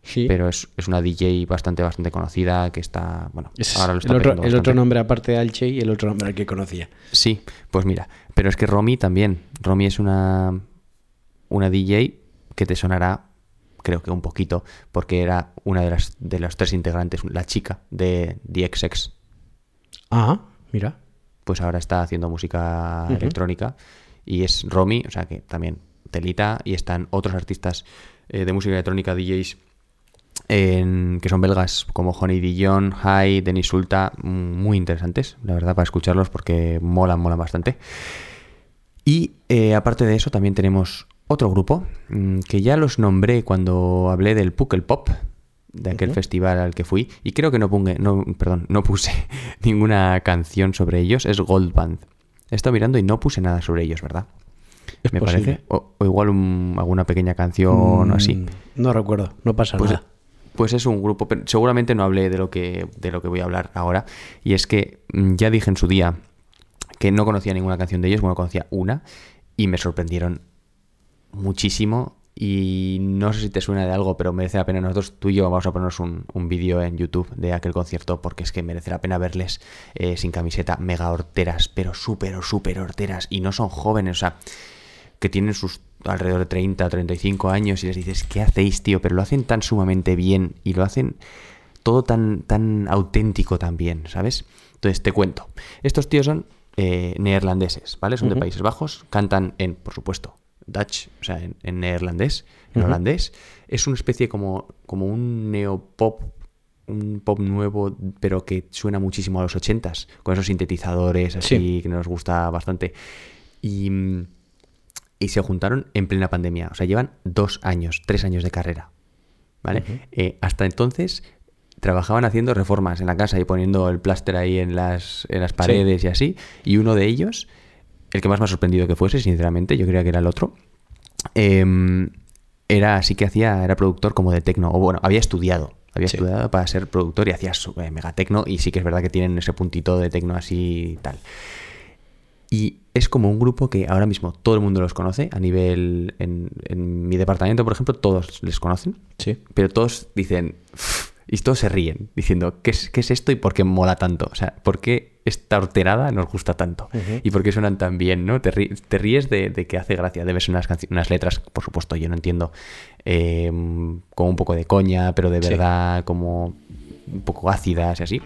Sí. pero es, es una DJ bastante, bastante conocida que está, bueno, Es ahora lo está el, otro, el otro nombre aparte de Alche y el otro nombre al que conocía. Sí, pues mira, pero es que Romy también. Romy es una, una DJ que te sonará, creo que un poquito, porque era una de las de los tres integrantes, la chica de The XX. Ah, mira. Pues ahora está haciendo música electrónica y es Romy, o sea que también telita y están otros artistas eh, de música electrónica, DJs en- que son belgas como Honey Dijon, High, Denis Sulta, muy interesantes, la verdad, para escucharlos porque molan, molan bastante. Y eh, aparte de eso, también tenemos otro grupo mm, que ya los nombré cuando hablé del Puckle Pop, de aquel festival al que fui, y creo que no, pongue- no, perdón, no puse ninguna canción sobre ellos, es Gold Band. He estado mirando y no puse nada sobre ellos, ¿verdad? Es Me posible. parece. O, o igual un- alguna pequeña canción o así. Mm, No recuerdo, no pasa Pues, nada. pues es un grupo, pero seguramente no hablé de lo que de lo que voy a hablar ahora. Y es que mm, ya dije en su día que no conocía ninguna canción de ellos, bueno, conocía una, y me sorprendieron muchísimo. Y no sé si te suena de algo, pero merece la pena. Nosotros, tú y yo, vamos a ponernos un, un vídeo en YouTube de aquel concierto, porque es que merece la pena verles eh, sin camiseta, mega horteras, pero súper, súper horteras. Y no son jóvenes, o sea, que tienen sus alrededor de 30 o 35 años y les dices, ¿qué hacéis, tío? Pero lo hacen tan sumamente bien y lo hacen todo tan, tan auténtico también, ¿sabes? Entonces te cuento. Estos tíos son eh, neerlandeses, ¿vale? Son de. Países Bajos, cantan en, por supuesto, Dutch, o sea, en, en neerlandés, en holandés. Es una especie como, como un neopop un pop nuevo, pero que suena muchísimo a los 80s, con esos sintetizadores así Sí. que nos gusta bastante. Y, y se juntaron en plena pandemia. O sea, llevan dos años, tres años de carrera. ¿Vale? Eh, hasta entonces trabajaban haciendo reformas en la casa y poniendo el pláster ahí en las, en las paredes y así. Y uno de ellos, el que más me ha sorprendido que fuese, sinceramente, yo creía que era el otro, em, era así que hacía, era productor como de tecno, o bueno, había estudiado. Había Sí. estudiado para ser productor y hacía su, eh, mega tecno y sí que es verdad que tienen ese puntito de tecno así y tal. Y es como un grupo que ahora mismo todo el mundo los conoce. A nivel. En, en mi departamento, por ejemplo, todos les conocen. Sí. Pero todos dicen. Y todos se ríen, diciendo, ¿qué es, qué es esto y por qué mola tanto? O sea, ¿por qué esta horterada nos gusta tanto? ¿Y por qué suenan tan bien? ¿no? Te, ri- te ríes de, de que hace gracia. Debes ser unas, unas letras, por supuesto, yo no entiendo, eh, como un poco de coña, pero de Sí. verdad como un poco ácidas y así.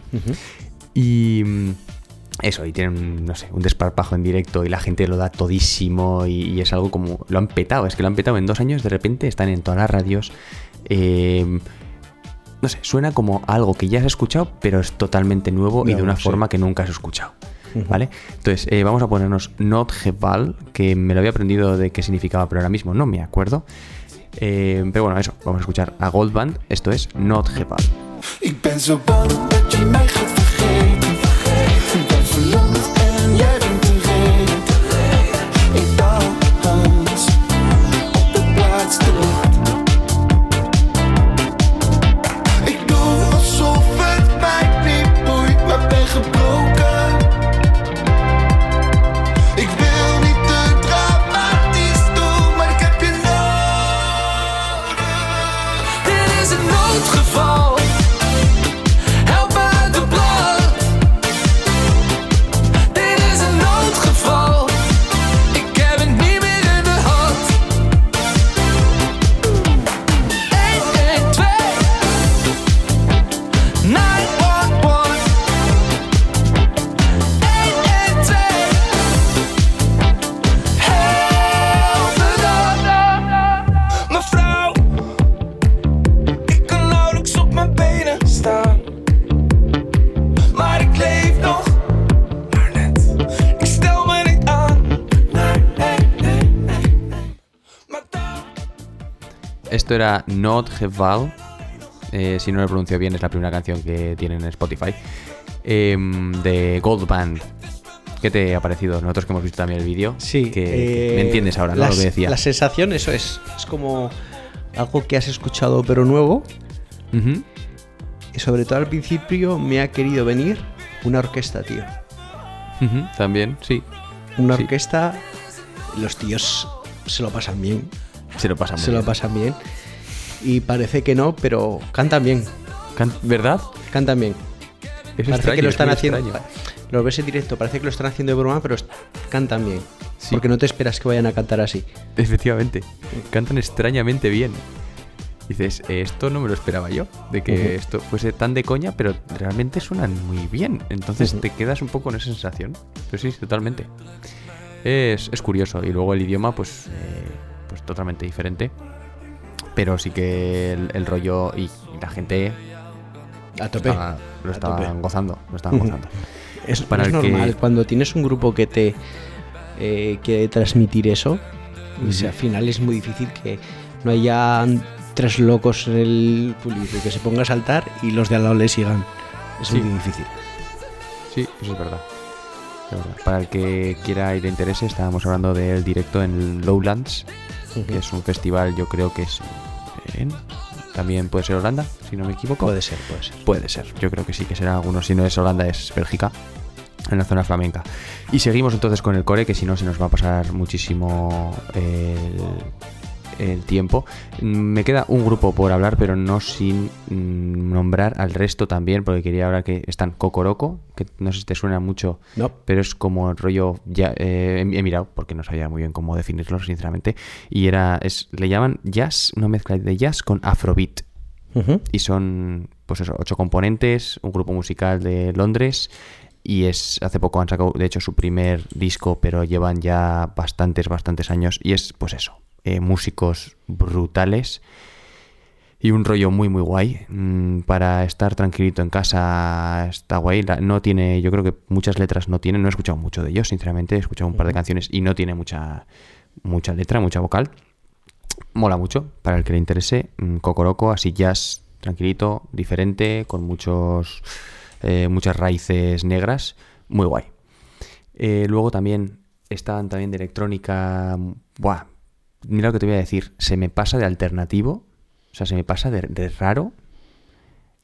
Y mm, eso, y tienen, no sé, un desparpajo en directo y la gente lo da todísimo y, y es algo como... Lo han petado, es que lo han petado en dos años, de repente están en todas las radios. eh, no sé, suena como algo que ya has escuchado, pero es totalmente nuevo y de una sí. forma que nunca has escuchado. ¿Vale? Entonces, eh, vamos a ponernos Not Heval, que me lo había aprendido de qué significaba, pero ahora mismo no me acuerdo. Eh, pero bueno, eso, vamos a escuchar a Gold Band, esto es Not Esto era Not Geval. Eh, si no lo pronuncio bien, es la primera canción que tienen en Spotify. em, de Gold Band. ¿Qué te ha parecido? Nosotros que hemos visto también el vídeo. Sí. Que, eh, me entiendes ahora, ¿no? las- Lo que decía. La sensación, eso es. Es como algo que has escuchado pero nuevo. Y sobre todo al principio me ha querido venir una orquesta, tío. También, sí. Una Sí. orquesta. Los tíos se lo pasan bien. Se lo pasan se lo bien. pasan bien. Y parece que no, pero cantan bien. Can- ¿Verdad? Cantan bien. Es parece extraño, que lo es están haciendo. extraño. Lo ves en directo, parece que lo están haciendo de broma, pero cantan bien. Sí. Porque no te esperas que vayan a cantar así. Efectivamente. Cantan extrañamente bien. Dices, "Eh, esto no me lo esperaba yo. De que esto fuese tan de coña, pero realmente suenan muy bien. Entonces te quedas un poco con esa sensación. Pero sí, totalmente. Es, es curioso. Y luego el idioma, pues, eh, pues totalmente diferente. Pero sí que el, el rollo y la gente A tope. estaba- lo estaban tope. gozando. Lo estaban gozando. Es, Para es el que- normal. Cuando tienes un grupo que te eh, quiere transmitir eso, o sea, al final es muy difícil que no haya tres locos en el público que se ponga a saltar y los de al lado le sigan. Es Sí. muy difícil. Sí, eso es verdad. Es verdad. Para el que quiera y le interese, estábamos hablando del directo en Lowlands, que es un festival, yo creo que es en. También puede ser Holanda, si no me equivoco. Puede ser, puede ser. Puede ser, yo creo que sí, que será alguno. Si no es Holanda, es Bélgica, en la zona flamenca. Y seguimos entonces con el core, que si no se nos va a pasar muchísimo el, el tiempo. Mm, Me queda un grupo por hablar, pero no sin mm, nombrar al resto también, porque quería hablar que están Cocoroco, que no sé si te suena mucho, No. pero es como el rollo. Ya, eh, he mirado, porque no sabía muy bien cómo definirlo, sinceramente. Y era, es, le llaman jazz, una mezcla de jazz con afrobeat y son pues eso, ocho componentes, un grupo musical de Londres y es hace poco han sacado de hecho su primer disco, pero llevan ya bastantes bastantes años y es pues eso, eh, músicos brutales y un rollo muy muy guay Mm, para estar tranquilito en casa está guay no tiene yo creo que muchas letras no tiene no he escuchado mucho de ellos sinceramente he escuchado un par de canciones y no tiene mucha mucha letra mucha vocal mola mucho para el que le interese. mm, Cocoroco, así jazz tranquilito, diferente, con muchos eh, muchas raíces negras, muy guay. Eh, luego también están también de electrónica. mm, Buah, mira lo que te voy a decir. Se me pasa de alternativo, o sea, se me pasa de, de raro.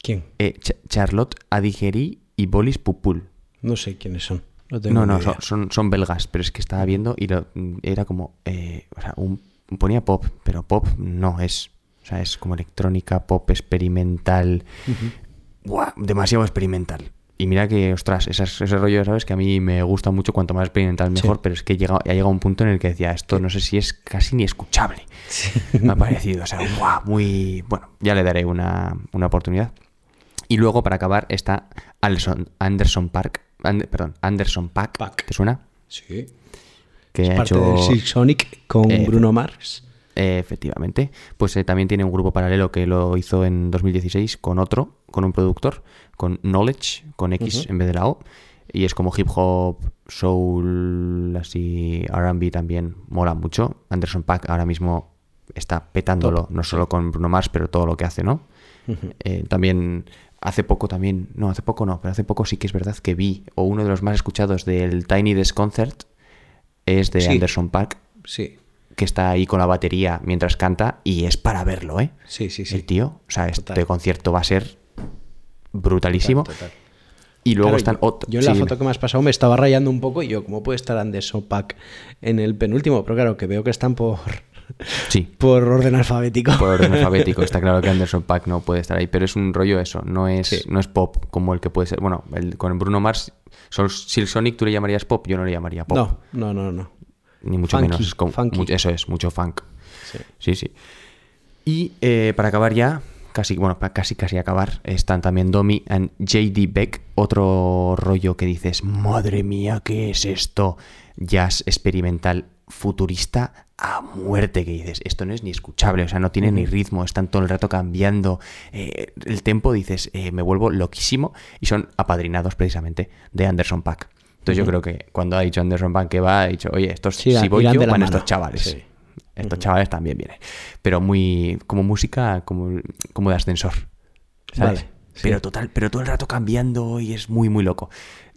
¿Quién? eh, Ch- Charlotte Adigeri y Bolis Pupul. No sé quiénes son. No, tengo No, no, son, son, son belgas, pero es que estaba viendo y lo- era como, eh, o sea, un, ponía pop, pero pop no es, o sea, es como electrónica, pop experimental, Buah, demasiado experimental. Y mira que, ostras, esas- ese rollo, ¿sabes? Que a mí me gusta mucho, cuanto más experimental mejor, Sí. pero es que llega, ha llegado un punto en el que decía, esto no sé si es casi ni escuchable. Me ha parecido, o sea, guau, muy... Bueno, ya le daré una, una oportunidad. Y luego, para acabar, está Anderson, Anderson Park, And- perdón, Anderson Pack. ¿te suena? Sí. Que Es ha parte hecho... del Silk Sonic con Eh, Bruno Mars. Eh, efectivamente. Pues eh, también tiene un grupo paralelo que lo hizo en 2016 con otro, con un productor, con Knowledge, con X en vez de la O. Y es como hip hop, soul, así RB también mola mucho. Anderson Pack ahora mismo está petándolo, Top, no solo con Bruno Mars, pero todo lo que hace, ¿no? Eh, también hace poco también, no, hace poco no, pero hace poco sí que es verdad que vi, o uno de los más escuchados del Tiny Desk Concert es de Sí. Anderson Pack, Sí. que está ahí con la batería mientras canta y es para verlo, ¿eh? Sí, sí, sí. El tío, o sea, este Total. concierto va a ser brutalísimo. Total, total. Y luego Claro, están yo, otros. yo en la foto que me has pasado me estaba rayando un poco y yo, ¿cómo puede estar Anderson Pack en el penúltimo? Pero claro, que veo que están por, Sí. Por orden alfabético. Por orden alfabético. Está claro que Anderson Pack no puede estar ahí, pero es un rollo eso. No es, Sí. no es pop como el que puede ser. Bueno, el, con Bruno Mars, Sol- Silk Sonic tú le llamarías pop, yo no le llamaría pop. No, no, no, no. Ni mucho Funky, menos. Como- funky. eso es, mucho funk. Sí. Sí, sí. Y eh, para acabar ya, casi, bueno, para casi casi acabar, están también Domi and JD Beck, otro rollo que dices, madre mía, ¿qué es esto? Jazz experimental futurista a muerte que dices, esto no es ni escuchable, o sea, no tiene ni ritmo, están todo el rato cambiando eh, el tempo, dices, eh, me vuelvo loquísimo y son apadrinados precisamente de Anderson Pack. Entonces yo creo que cuando ha dicho Anderson Pack que va, ha dicho, oye, estos Sí, si voy yo, van mano. estos chavales. Sí. Estos chavales también vienen. Pero muy. como música, como, como de ascensor. ¿Sabes? Vale, sí. Pero total, pero todo el rato cambiando y es muy, muy loco.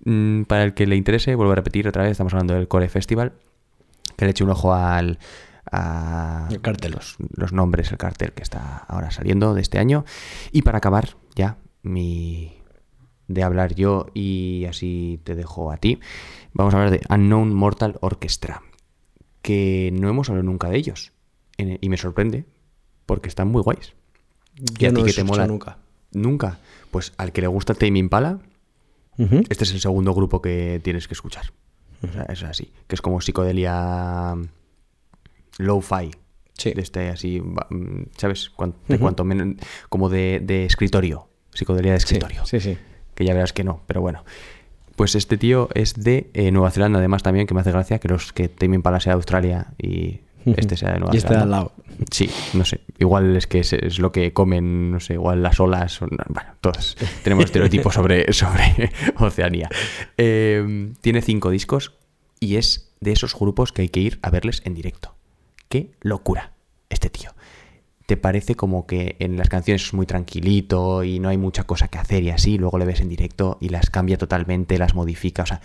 Mm, para el que le interese, vuelvo a repetir otra vez, estamos hablando del Core Festival. Que le eche un ojo al. a El cartel. Los, los nombres, el cartel que está ahora saliendo de este año. Y para acabar, ya, mi. de hablar yo y así te dejo a ti. Vamos a hablar de Unknown Mortal Orchestra que no hemos hablado nunca de ellos. Y me sorprende, porque están muy guays. Yo a ti no que he te mola? nunca. Nunca. Pues al que le gusta Tame Impala, este es el segundo grupo que tienes que escuchar. O sea, es así. Que es como psicodelia mm, low-fi. Sí. De este así, mm, ¿sabes? Cuan- de cuanto menos. Como de, de escritorio. Psicodelia de Sí, escritorio. sí, sí. Que ya verás que no, pero bueno. Pues este tío es de eh, Nueva Zelanda, además también, que me hace gracia que los que Tame Impala sea de Australia y este sea de Nueva Y este de Zelanda. al lado. Sí, no sé. Igual es que es, es lo que comen, no sé, igual las olas. bueno, todos tenemos estereotipos sobre, sobre Oceanía. Eh, tiene cinco discos y es de esos grupos que hay que ir a verles en directo. ¡Qué locura! Este tío. Te parece como que en las canciones es muy tranquilito y no hay mucha cosa que hacer y así, luego le ves en directo y las cambia totalmente, las modifica, o sea,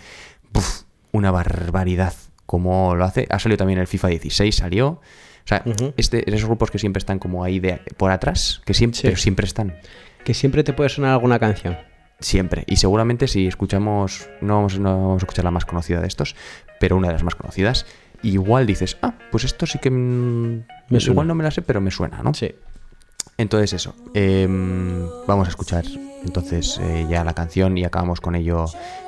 una barbaridad como lo hace. Ha salido también el FIFA 16, salió. O sea, este, esos grupos que siempre están como ahí de, por atrás, que siempre, Sí. pero siempre están. Que siempre te puede sonar alguna canción. Siempre. Y seguramente si escuchamos, no vamos, no vamos a escuchar la más conocida de estos, pero una de las más conocidas, igual dices, ah, pues esto sí que... mm, Me suena. igual no me la sé, pero me suena, ¿no? Sí. Entonces eso, em, vamos a escuchar entonces eh, ya la canción y acabamos con ello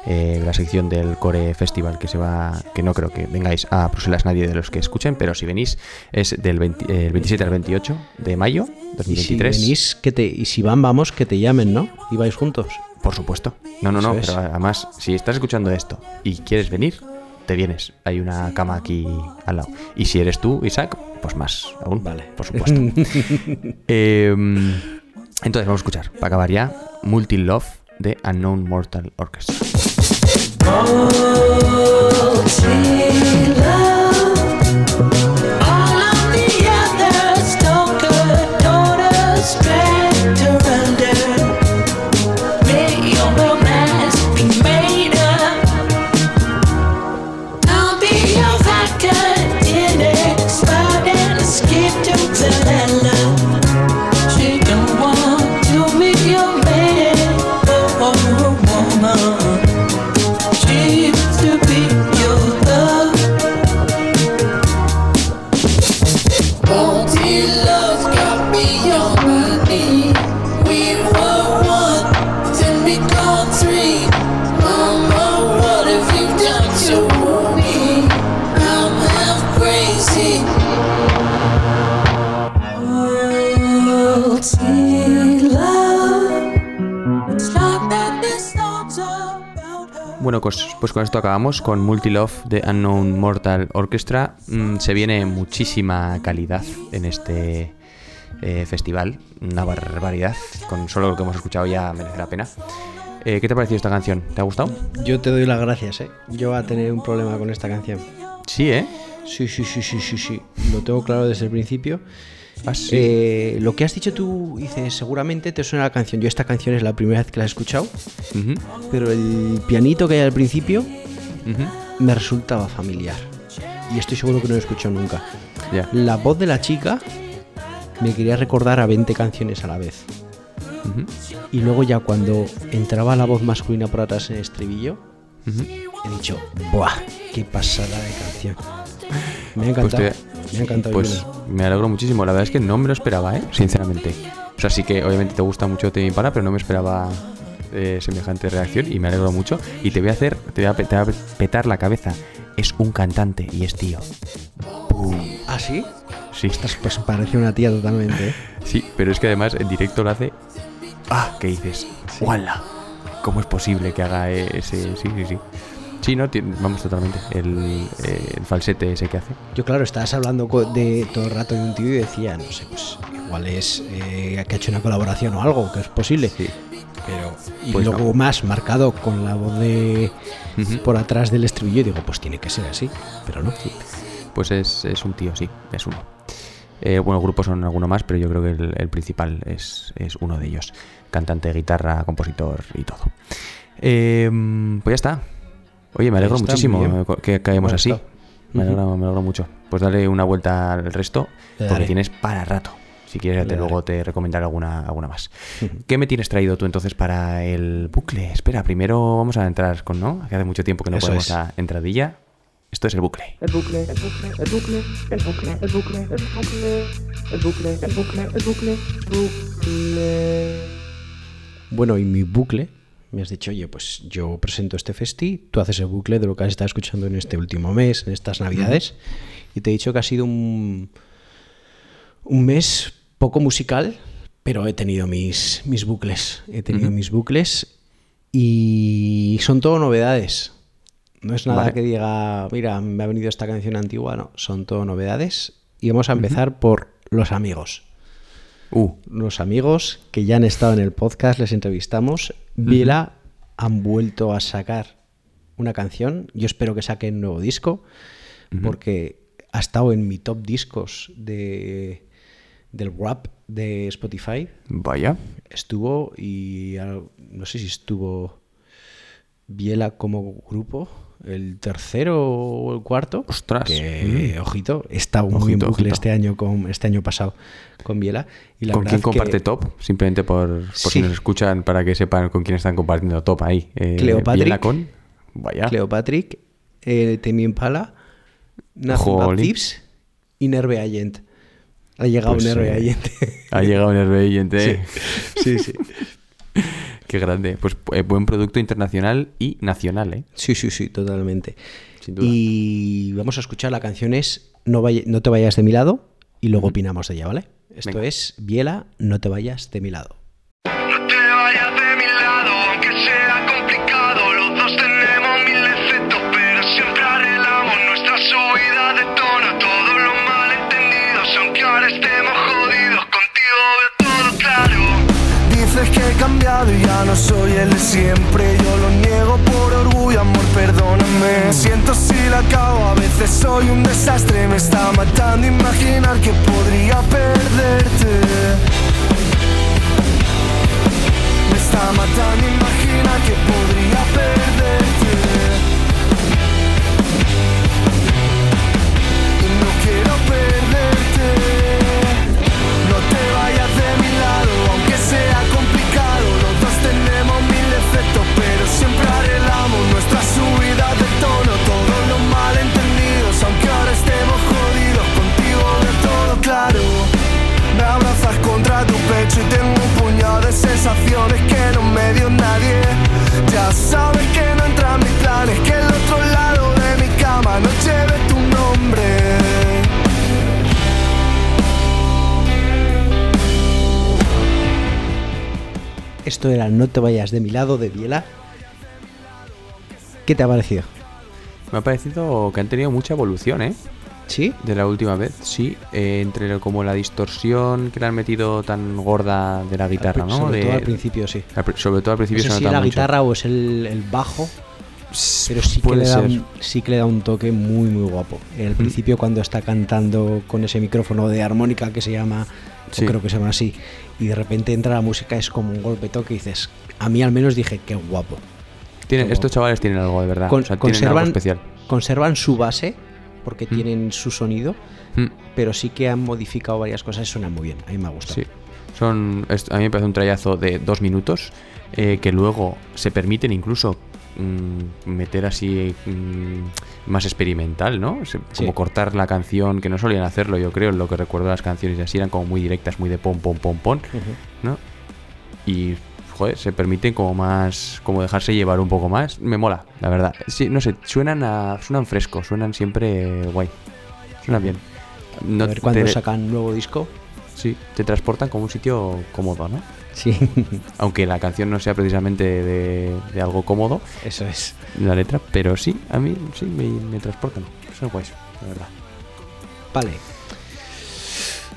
eh, la sección del Core Festival que se va, que no creo que vengáis a Bruselas nadie de los que escuchen, pero si venís es del 20 eh, el 27 al 28 de mayo Y si 2023. venís, que te, y si van, vamos, que te llamen, ¿no? Y vais juntos. Por supuesto. No, no, no, pero además, si estás escuchando esto y quieres venir, te vienes. Hay una cama aquí al lado. Y si eres tú, Isaac, pues más aún. Vale. Por supuesto. Em, entonces vamos a escuchar, para acabar ya, Multi Love de Unknown Mortal Orchestra. Bueno, pues, pues con esto acabamos con Multi Love de Unknown Mortal Orchestra. Mm, se viene muchísima calidad en este eh, festival, una barbaridad. Con solo lo que hemos escuchado ya merece la pena. Eh, ¿Qué te ha parecido esta canción? ¿Te ha gustado? Yo te doy las gracias, ¿eh? Yo voy a tener un problema con esta canción. Sí, ¿eh? Sí, sí, sí, sí, sí, sí. Lo tengo claro desde el principio. Ah. Eh, lo que has dicho tú, dices, seguramente te suena la canción. Yo esta canción es la primera vez que la he escuchado, Ujú, pero el pianito que hay al principio ujú. me resultaba familiar. Y estoy seguro que no lo he escuchado nunca. Ya. La voz de la chica me quería recordar a 20 canciones a la vez. Ujú, Y luego ya cuando entraba la voz masculina por atrás en el estribillo, he dicho, ¡buah! ¡Qué pasada de canción! Me ha encantado. Pues, me ha encantado. pues me alegro muchísimo. La verdad es que no me lo esperaba, ¿eh? Sinceramente. O sea, sí que obviamente te gusta mucho Tame Impala, pero no me esperaba eh, semejante reacción y me alegro mucho. Y te voy a hacer, te voy a, te voy a petar la cabeza. Es un cantante y es tío. ¿Ah, sí? Sí. Estás, pues parece una tía totalmente. ¿eh? Sí, pero es que además en directo lo hace. Ah, ¿qué dices? ¡Wala! ¿Cómo es posible que haga ese.? Sí, sí, sí. Sí, no, vamos totalmente. El, eh, el falsete ese que hace. Yo, claro, estabas hablando de todo el rato de un tío y decía, no sé, pues igual es eh, que ha hecho una colaboración o algo, que es posible. Pero, y Pues luego no. más marcado con la voz de por atrás del estribillo, y digo, pues tiene que ser así, pero no. Pues es, es un tío, sí, es uno. Eh, bueno, grupos son alguno más, pero yo creo que el, el principal es, es uno de ellos. Cantante, guitarra, compositor y todo. Eh, pues ya está. Oye, me alegro está, muchísimo bien. que caemos así. Me alegro, me alegro mucho. Pues dale una vuelta al resto, porque tienes para rato. Si quieres, te, luego te recomendaré alguna, alguna más. ¿Qué me tienes traído tú entonces para el bucle? Espera, primero vamos a entrar con, ¿no? Que hace mucho tiempo que no Eso podemos es. a entradilla. Esto es el bucle. El bucle, el bucle, el bucle, el bucle, el bucle, el bucle, el bucle, el bucle, el bucle, bucle. Bueno, y mi bucle, me has dicho, oye, pues yo presento este festi, tú haces el bucle de lo que has estado escuchando en este último mes, en estas navidades, y te he dicho que ha sido un, un mes poco musical, pero he tenido mis, mis bucles, he tenido Ujú. mis bucles y son todo novedades. No es nada Vale. que diga, mira, me ha venido esta canción antigua, no, son todo novedades. Y vamos a empezar por los amigos. Uh, Los amigos que ya han estado en el podcast, les entrevistamos. Viela han vuelto a sacar una canción. Yo espero que saquen un nuevo disco, porque ha estado en mi top discos de, del rap de Spotify. vaya. Estuvo y no sé si estuvo Biela como grupo, el tercero o el cuarto. Ostras. Que, Mm. ojito, está muy en Ojito, bucle ojito. este año con este año pasado con Biela. Y la ¿Con quién que comparte top? Simplemente por, por si Sí. nos escuchan para que sepan con quién están compartiendo top ahí. Eh, Cleopatrick. Biela con. Vaya. Cleopatrick, eh, Temi Impala. Thieves y Nerve Agent. Ha llegado Pues, Nerve eh, Agent. Ha llegado el gente. Sí, sí. Qué grande. Pues eh, buen producto internacional y nacional, ¿eh? Sí, sí, sí, totalmente. Sin duda. Y vamos a escuchar la canción es No, vaya- no te vayas de mi lado y luego opinamos de ella, ¿vale? Esto Venga. es Biela, No te vayas de mi lado. Que he cambiado y ya no soy el de siempre. Yo lo niego por orgullo, amor, perdóname. Siento si la cago, a veces soy un desastre. Me está matando imaginar que podría perderte. Me está matando imaginar que podría perderte Y no quiero perderte pecho y tengo un puñado de sensaciones que no me dio nadie. Ya sabes que no entra en mis planes, que el otro lado de mi cama no lleve tu nombre. Esto era No te vayas de mi lado de Biela. ¿Qué te ha parecido? Me ha parecido que han tenido mucha evolución, ¿eh? ¿Sí? De la última vez, sí. Eh, entre como la distorsión que le han metido tan gorda de la guitarra, ¿no? Sobre De- todo al principio, sí. al sobre todo al No principio sé se si nota la mucho. guitarra o es el, el bajo, pero sí que, le da un, sí que le da un toque muy, muy guapo. Al principio, cuando está cantando con ese micrófono de armónica que se llama, Sí. o creo que se llama así, y de repente entra la música, es como un golpe toque y dices, a mí al menos dije, qué guapo. Tienen- Como- estos chavales tienen algo de verdad. Con- o sea, tienen algo conservan, especial. conservan su base, porque tienen su sonido, Mm. pero sí que han modificado varias cosas y suenan muy bien. A mí me ha gustado. Sí. Son, a mí me parece un trayazo de dos minutos eh, que luego se permiten incluso mm, meter así mm, más experimental, ¿no? Se- Sí. Como cortar la canción, que no solían hacerlo, yo creo, lo que recuerdo las canciones y así eran como muy directas, muy de pom, pom, pom, pom, ¿no? Y, joder, se permiten como más, como dejarse llevar un poco más. Me mola, la verdad. Sí, no sé, suenan, a, suenan frescos, suenan siempre guay. Suenan bien. No a ver cuándo sacan nuevo disco. Sí, te transportan como un sitio cómodo, ¿no? Sí. Aunque la canción no sea precisamente de, de algo cómodo, Eso es. la letra, pero sí, a mí sí me, me transportan. Son guays, la verdad. Vale.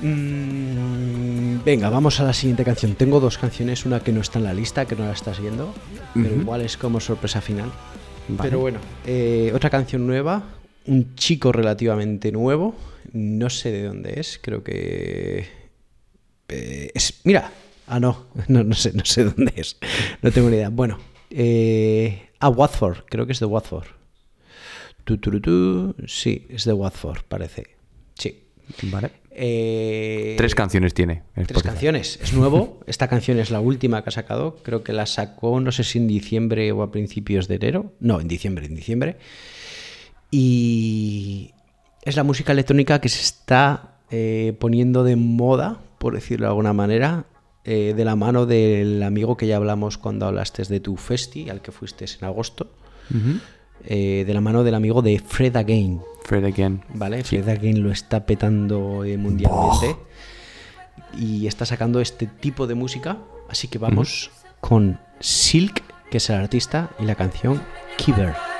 Mm, venga, vamos a la siguiente canción. Tengo dos canciones, una que no está en la lista, que no la estás viendo, pero igual es como sorpresa final. Vale. Pero bueno, eh, otra canción nueva, un chico relativamente nuevo, no sé de dónde es, creo que eh, es, mira, ah no, no, no sé, no sé dónde es, no tengo ni idea. Bueno, eh, ah Watford, creo que es de Watford. Tu, tu, tu, tu, sí, es de Watford, parece. Vale. Eh, Tres canciones tiene. Tres canciones. Es nuevo. Esta canción es la última que ha sacado. Creo que la sacó, no sé si en diciembre o a principios de enero. No, en diciembre, en diciembre. Y es la música electrónica que se está eh, poniendo de moda, por decirlo de alguna manera, eh, de la mano del amigo que ya hablamos cuando hablaste de tu festi, al que fuiste en agosto. Eh, de la mano del amigo de Fred Again. Fred Again. ¿Vale? Sí. Fred Again lo está petando eh, mundialmente. Y está sacando este tipo de música. Así que vamos con Silk, que es el artista, y la canción Kiver.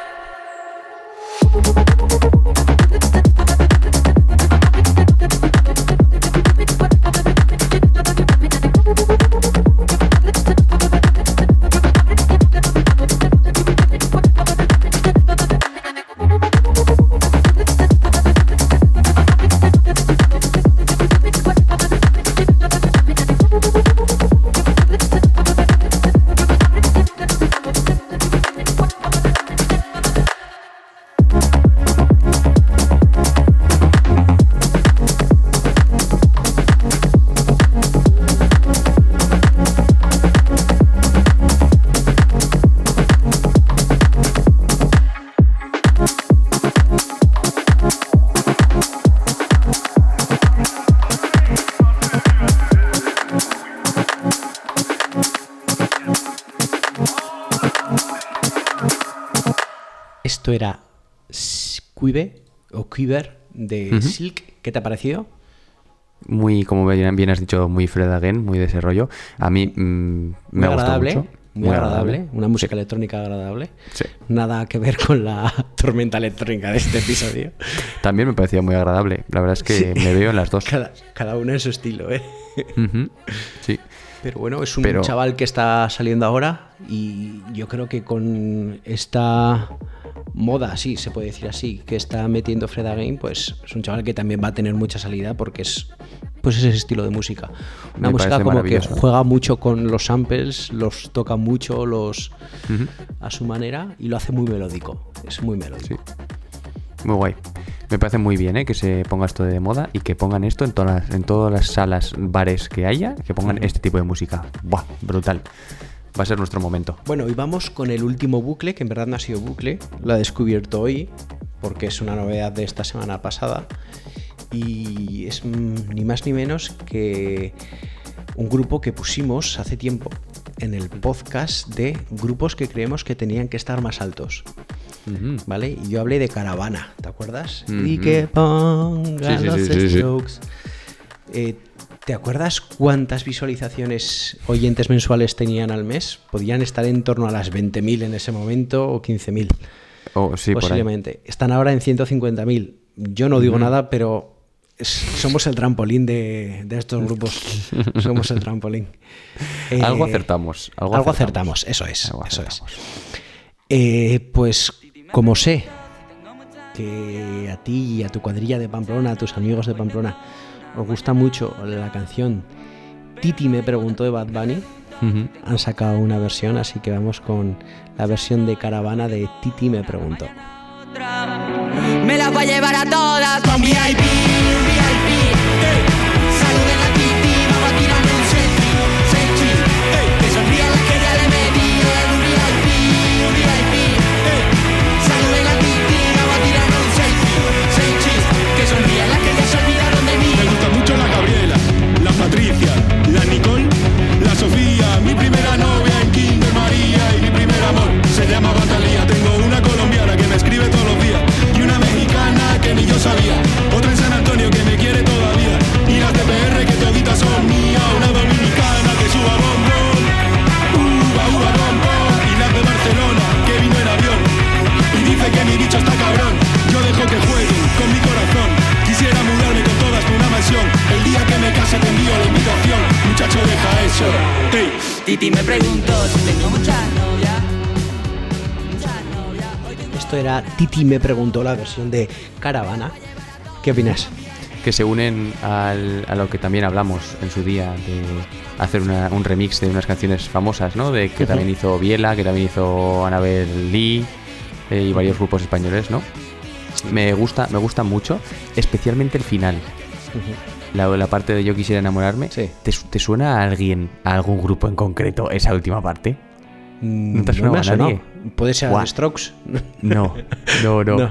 Quiver de. Silk. ¿Qué te ha parecido? Muy, como bien has dicho, muy Fred Again, muy de ese rollo. A mí mm, me ha gustado mucho. Muy, agradable. Una música electrónica agradable. Sí. Nada que ver con la tormenta electrónica de este episodio. También me parecía muy agradable. La verdad es que Sí. me veo en las dos. Cada, cada una en su estilo, ¿eh? Sí. Pero bueno, es un Pero- chaval que está saliendo ahora y yo creo que con esta moda, sí, se puede decir así, que está metiendo Fred Again, pues es un chaval que también va a tener mucha salida porque es pues ese estilo de música. Una Me música como que juega mucho con los samples, los toca mucho los a su manera y lo hace muy melódico. Es muy melódico. Muy guay. Me parece muy bien ¿eh? que se ponga esto de moda y que pongan esto en todas las, en todas las salas, bares que haya, que pongan este tipo de música. Buah, brutal. Va a ser nuestro momento. Bueno, y vamos con el último bucle, que en verdad no ha sido bucle, lo he descubierto hoy, porque es una novedad de esta semana pasada, y es mm, ni más ni menos que un grupo que pusimos hace tiempo en el podcast de grupos que creemos que tenían que estar más altos. ¿Vale? Y yo hablé de Caravana, ¿te acuerdas? Y que pongan Sí, sí, los sí. strokes. Eh, ¿Te acuerdas cuántas visualizaciones oyentes mensuales tenían al mes? Podían estar en torno a las 20.000 en ese momento o 15.000. Oh, sí, posiblemente. Están ahora en 150.000. Yo no digo nada, pero es- somos el trampolín de, de estos grupos. somos el trampolín. Eh, algo acertamos. Algo, algo acertamos, eso es. Algo eso es. Eh, pues como sé que a ti y a tu cuadrilla de Pamplona, a tus amigos de Pamplona, os gusta mucho la canción Titi me preguntó de Bad Bunny, han sacado una versión, así que vamos con la versión de Caravana de Titi me preguntó. Me las va a llevar a todas con VIP. Otra en San Antonio que me quiere todavía. Y las de que toditas son mía. Una dominicana que suba bombón. Uva, uva, bombón. Y las de Barcelona que vino en avión. Y dice que mi dicho está cabrón. Yo dejo que jueguen con mi corazón. Quisiera mudarme con todas por una mansión. El día que me case te envío la invitación. Muchacho, deja eso. Titi me preguntó si tengo Esto era Titi me preguntó la versión de Caravana. ¿Qué opinas? Que se unen al- a lo que también hablamos en su día, de hacer una- un remix de unas canciones famosas, ¿no? De que también hizo Biela, que también hizo Anabel Lee eh, y varios grupos españoles, ¿no? Me gusta, me gusta mucho, especialmente el final. La, la parte de Yo quisiera enamorarme. ¿Te, te suena a alguien, a algún grupo en concreto, esa última parte? ¿No te Mm, No ha sonado me ha a nadie? sonado. ¿Puede ser a Strokes? No, no, no. No.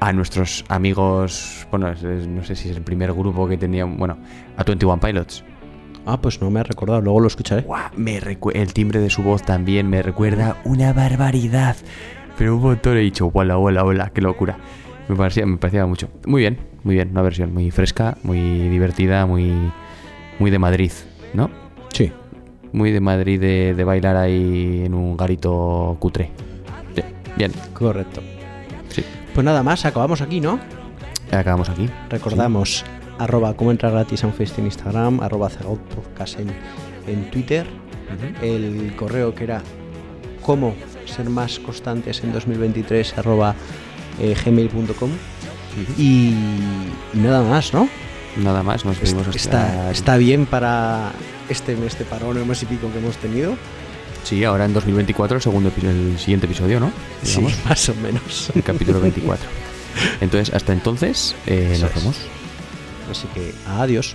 A nuestros amigos, bueno, no sé si es el primer grupo que tenían, bueno, a 21 Pilots. Ah, pues no me ha recordado, luego lo escucharé. Me el timbre de su voz también me recuerda una barbaridad. Pero un montón he dicho, hola, hola, hola, qué locura. Me parecía, me parecía mucho. Muy bien, muy bien, una versión muy fresca, muy divertida, muy, muy de Madrid, ¿no? Sí. Muy de Madrid de, de bailar ahí en un garito cutre. Sí, bien. Correcto. Sí. Pues nada más, acabamos aquí, ¿no? Acabamos aquí. Recordamos, arroba cómo entrar gratis a un fest en Instagram, arroba podcast en, en Twitter, el correo que era cómo ser más constantes en 2023, arroba eh, gmail.com y, y nada más, ¿no? Nada más, nos vemos hasta... Está, está bien para este mes de parón o mes y pico que hemos tenido. Sí, ahora en 2024 el, segundo, el siguiente episodio, ¿no? Sí, más o menos. El capítulo 24. Entonces, hasta entonces, eh, nos vemos. Así que adiós.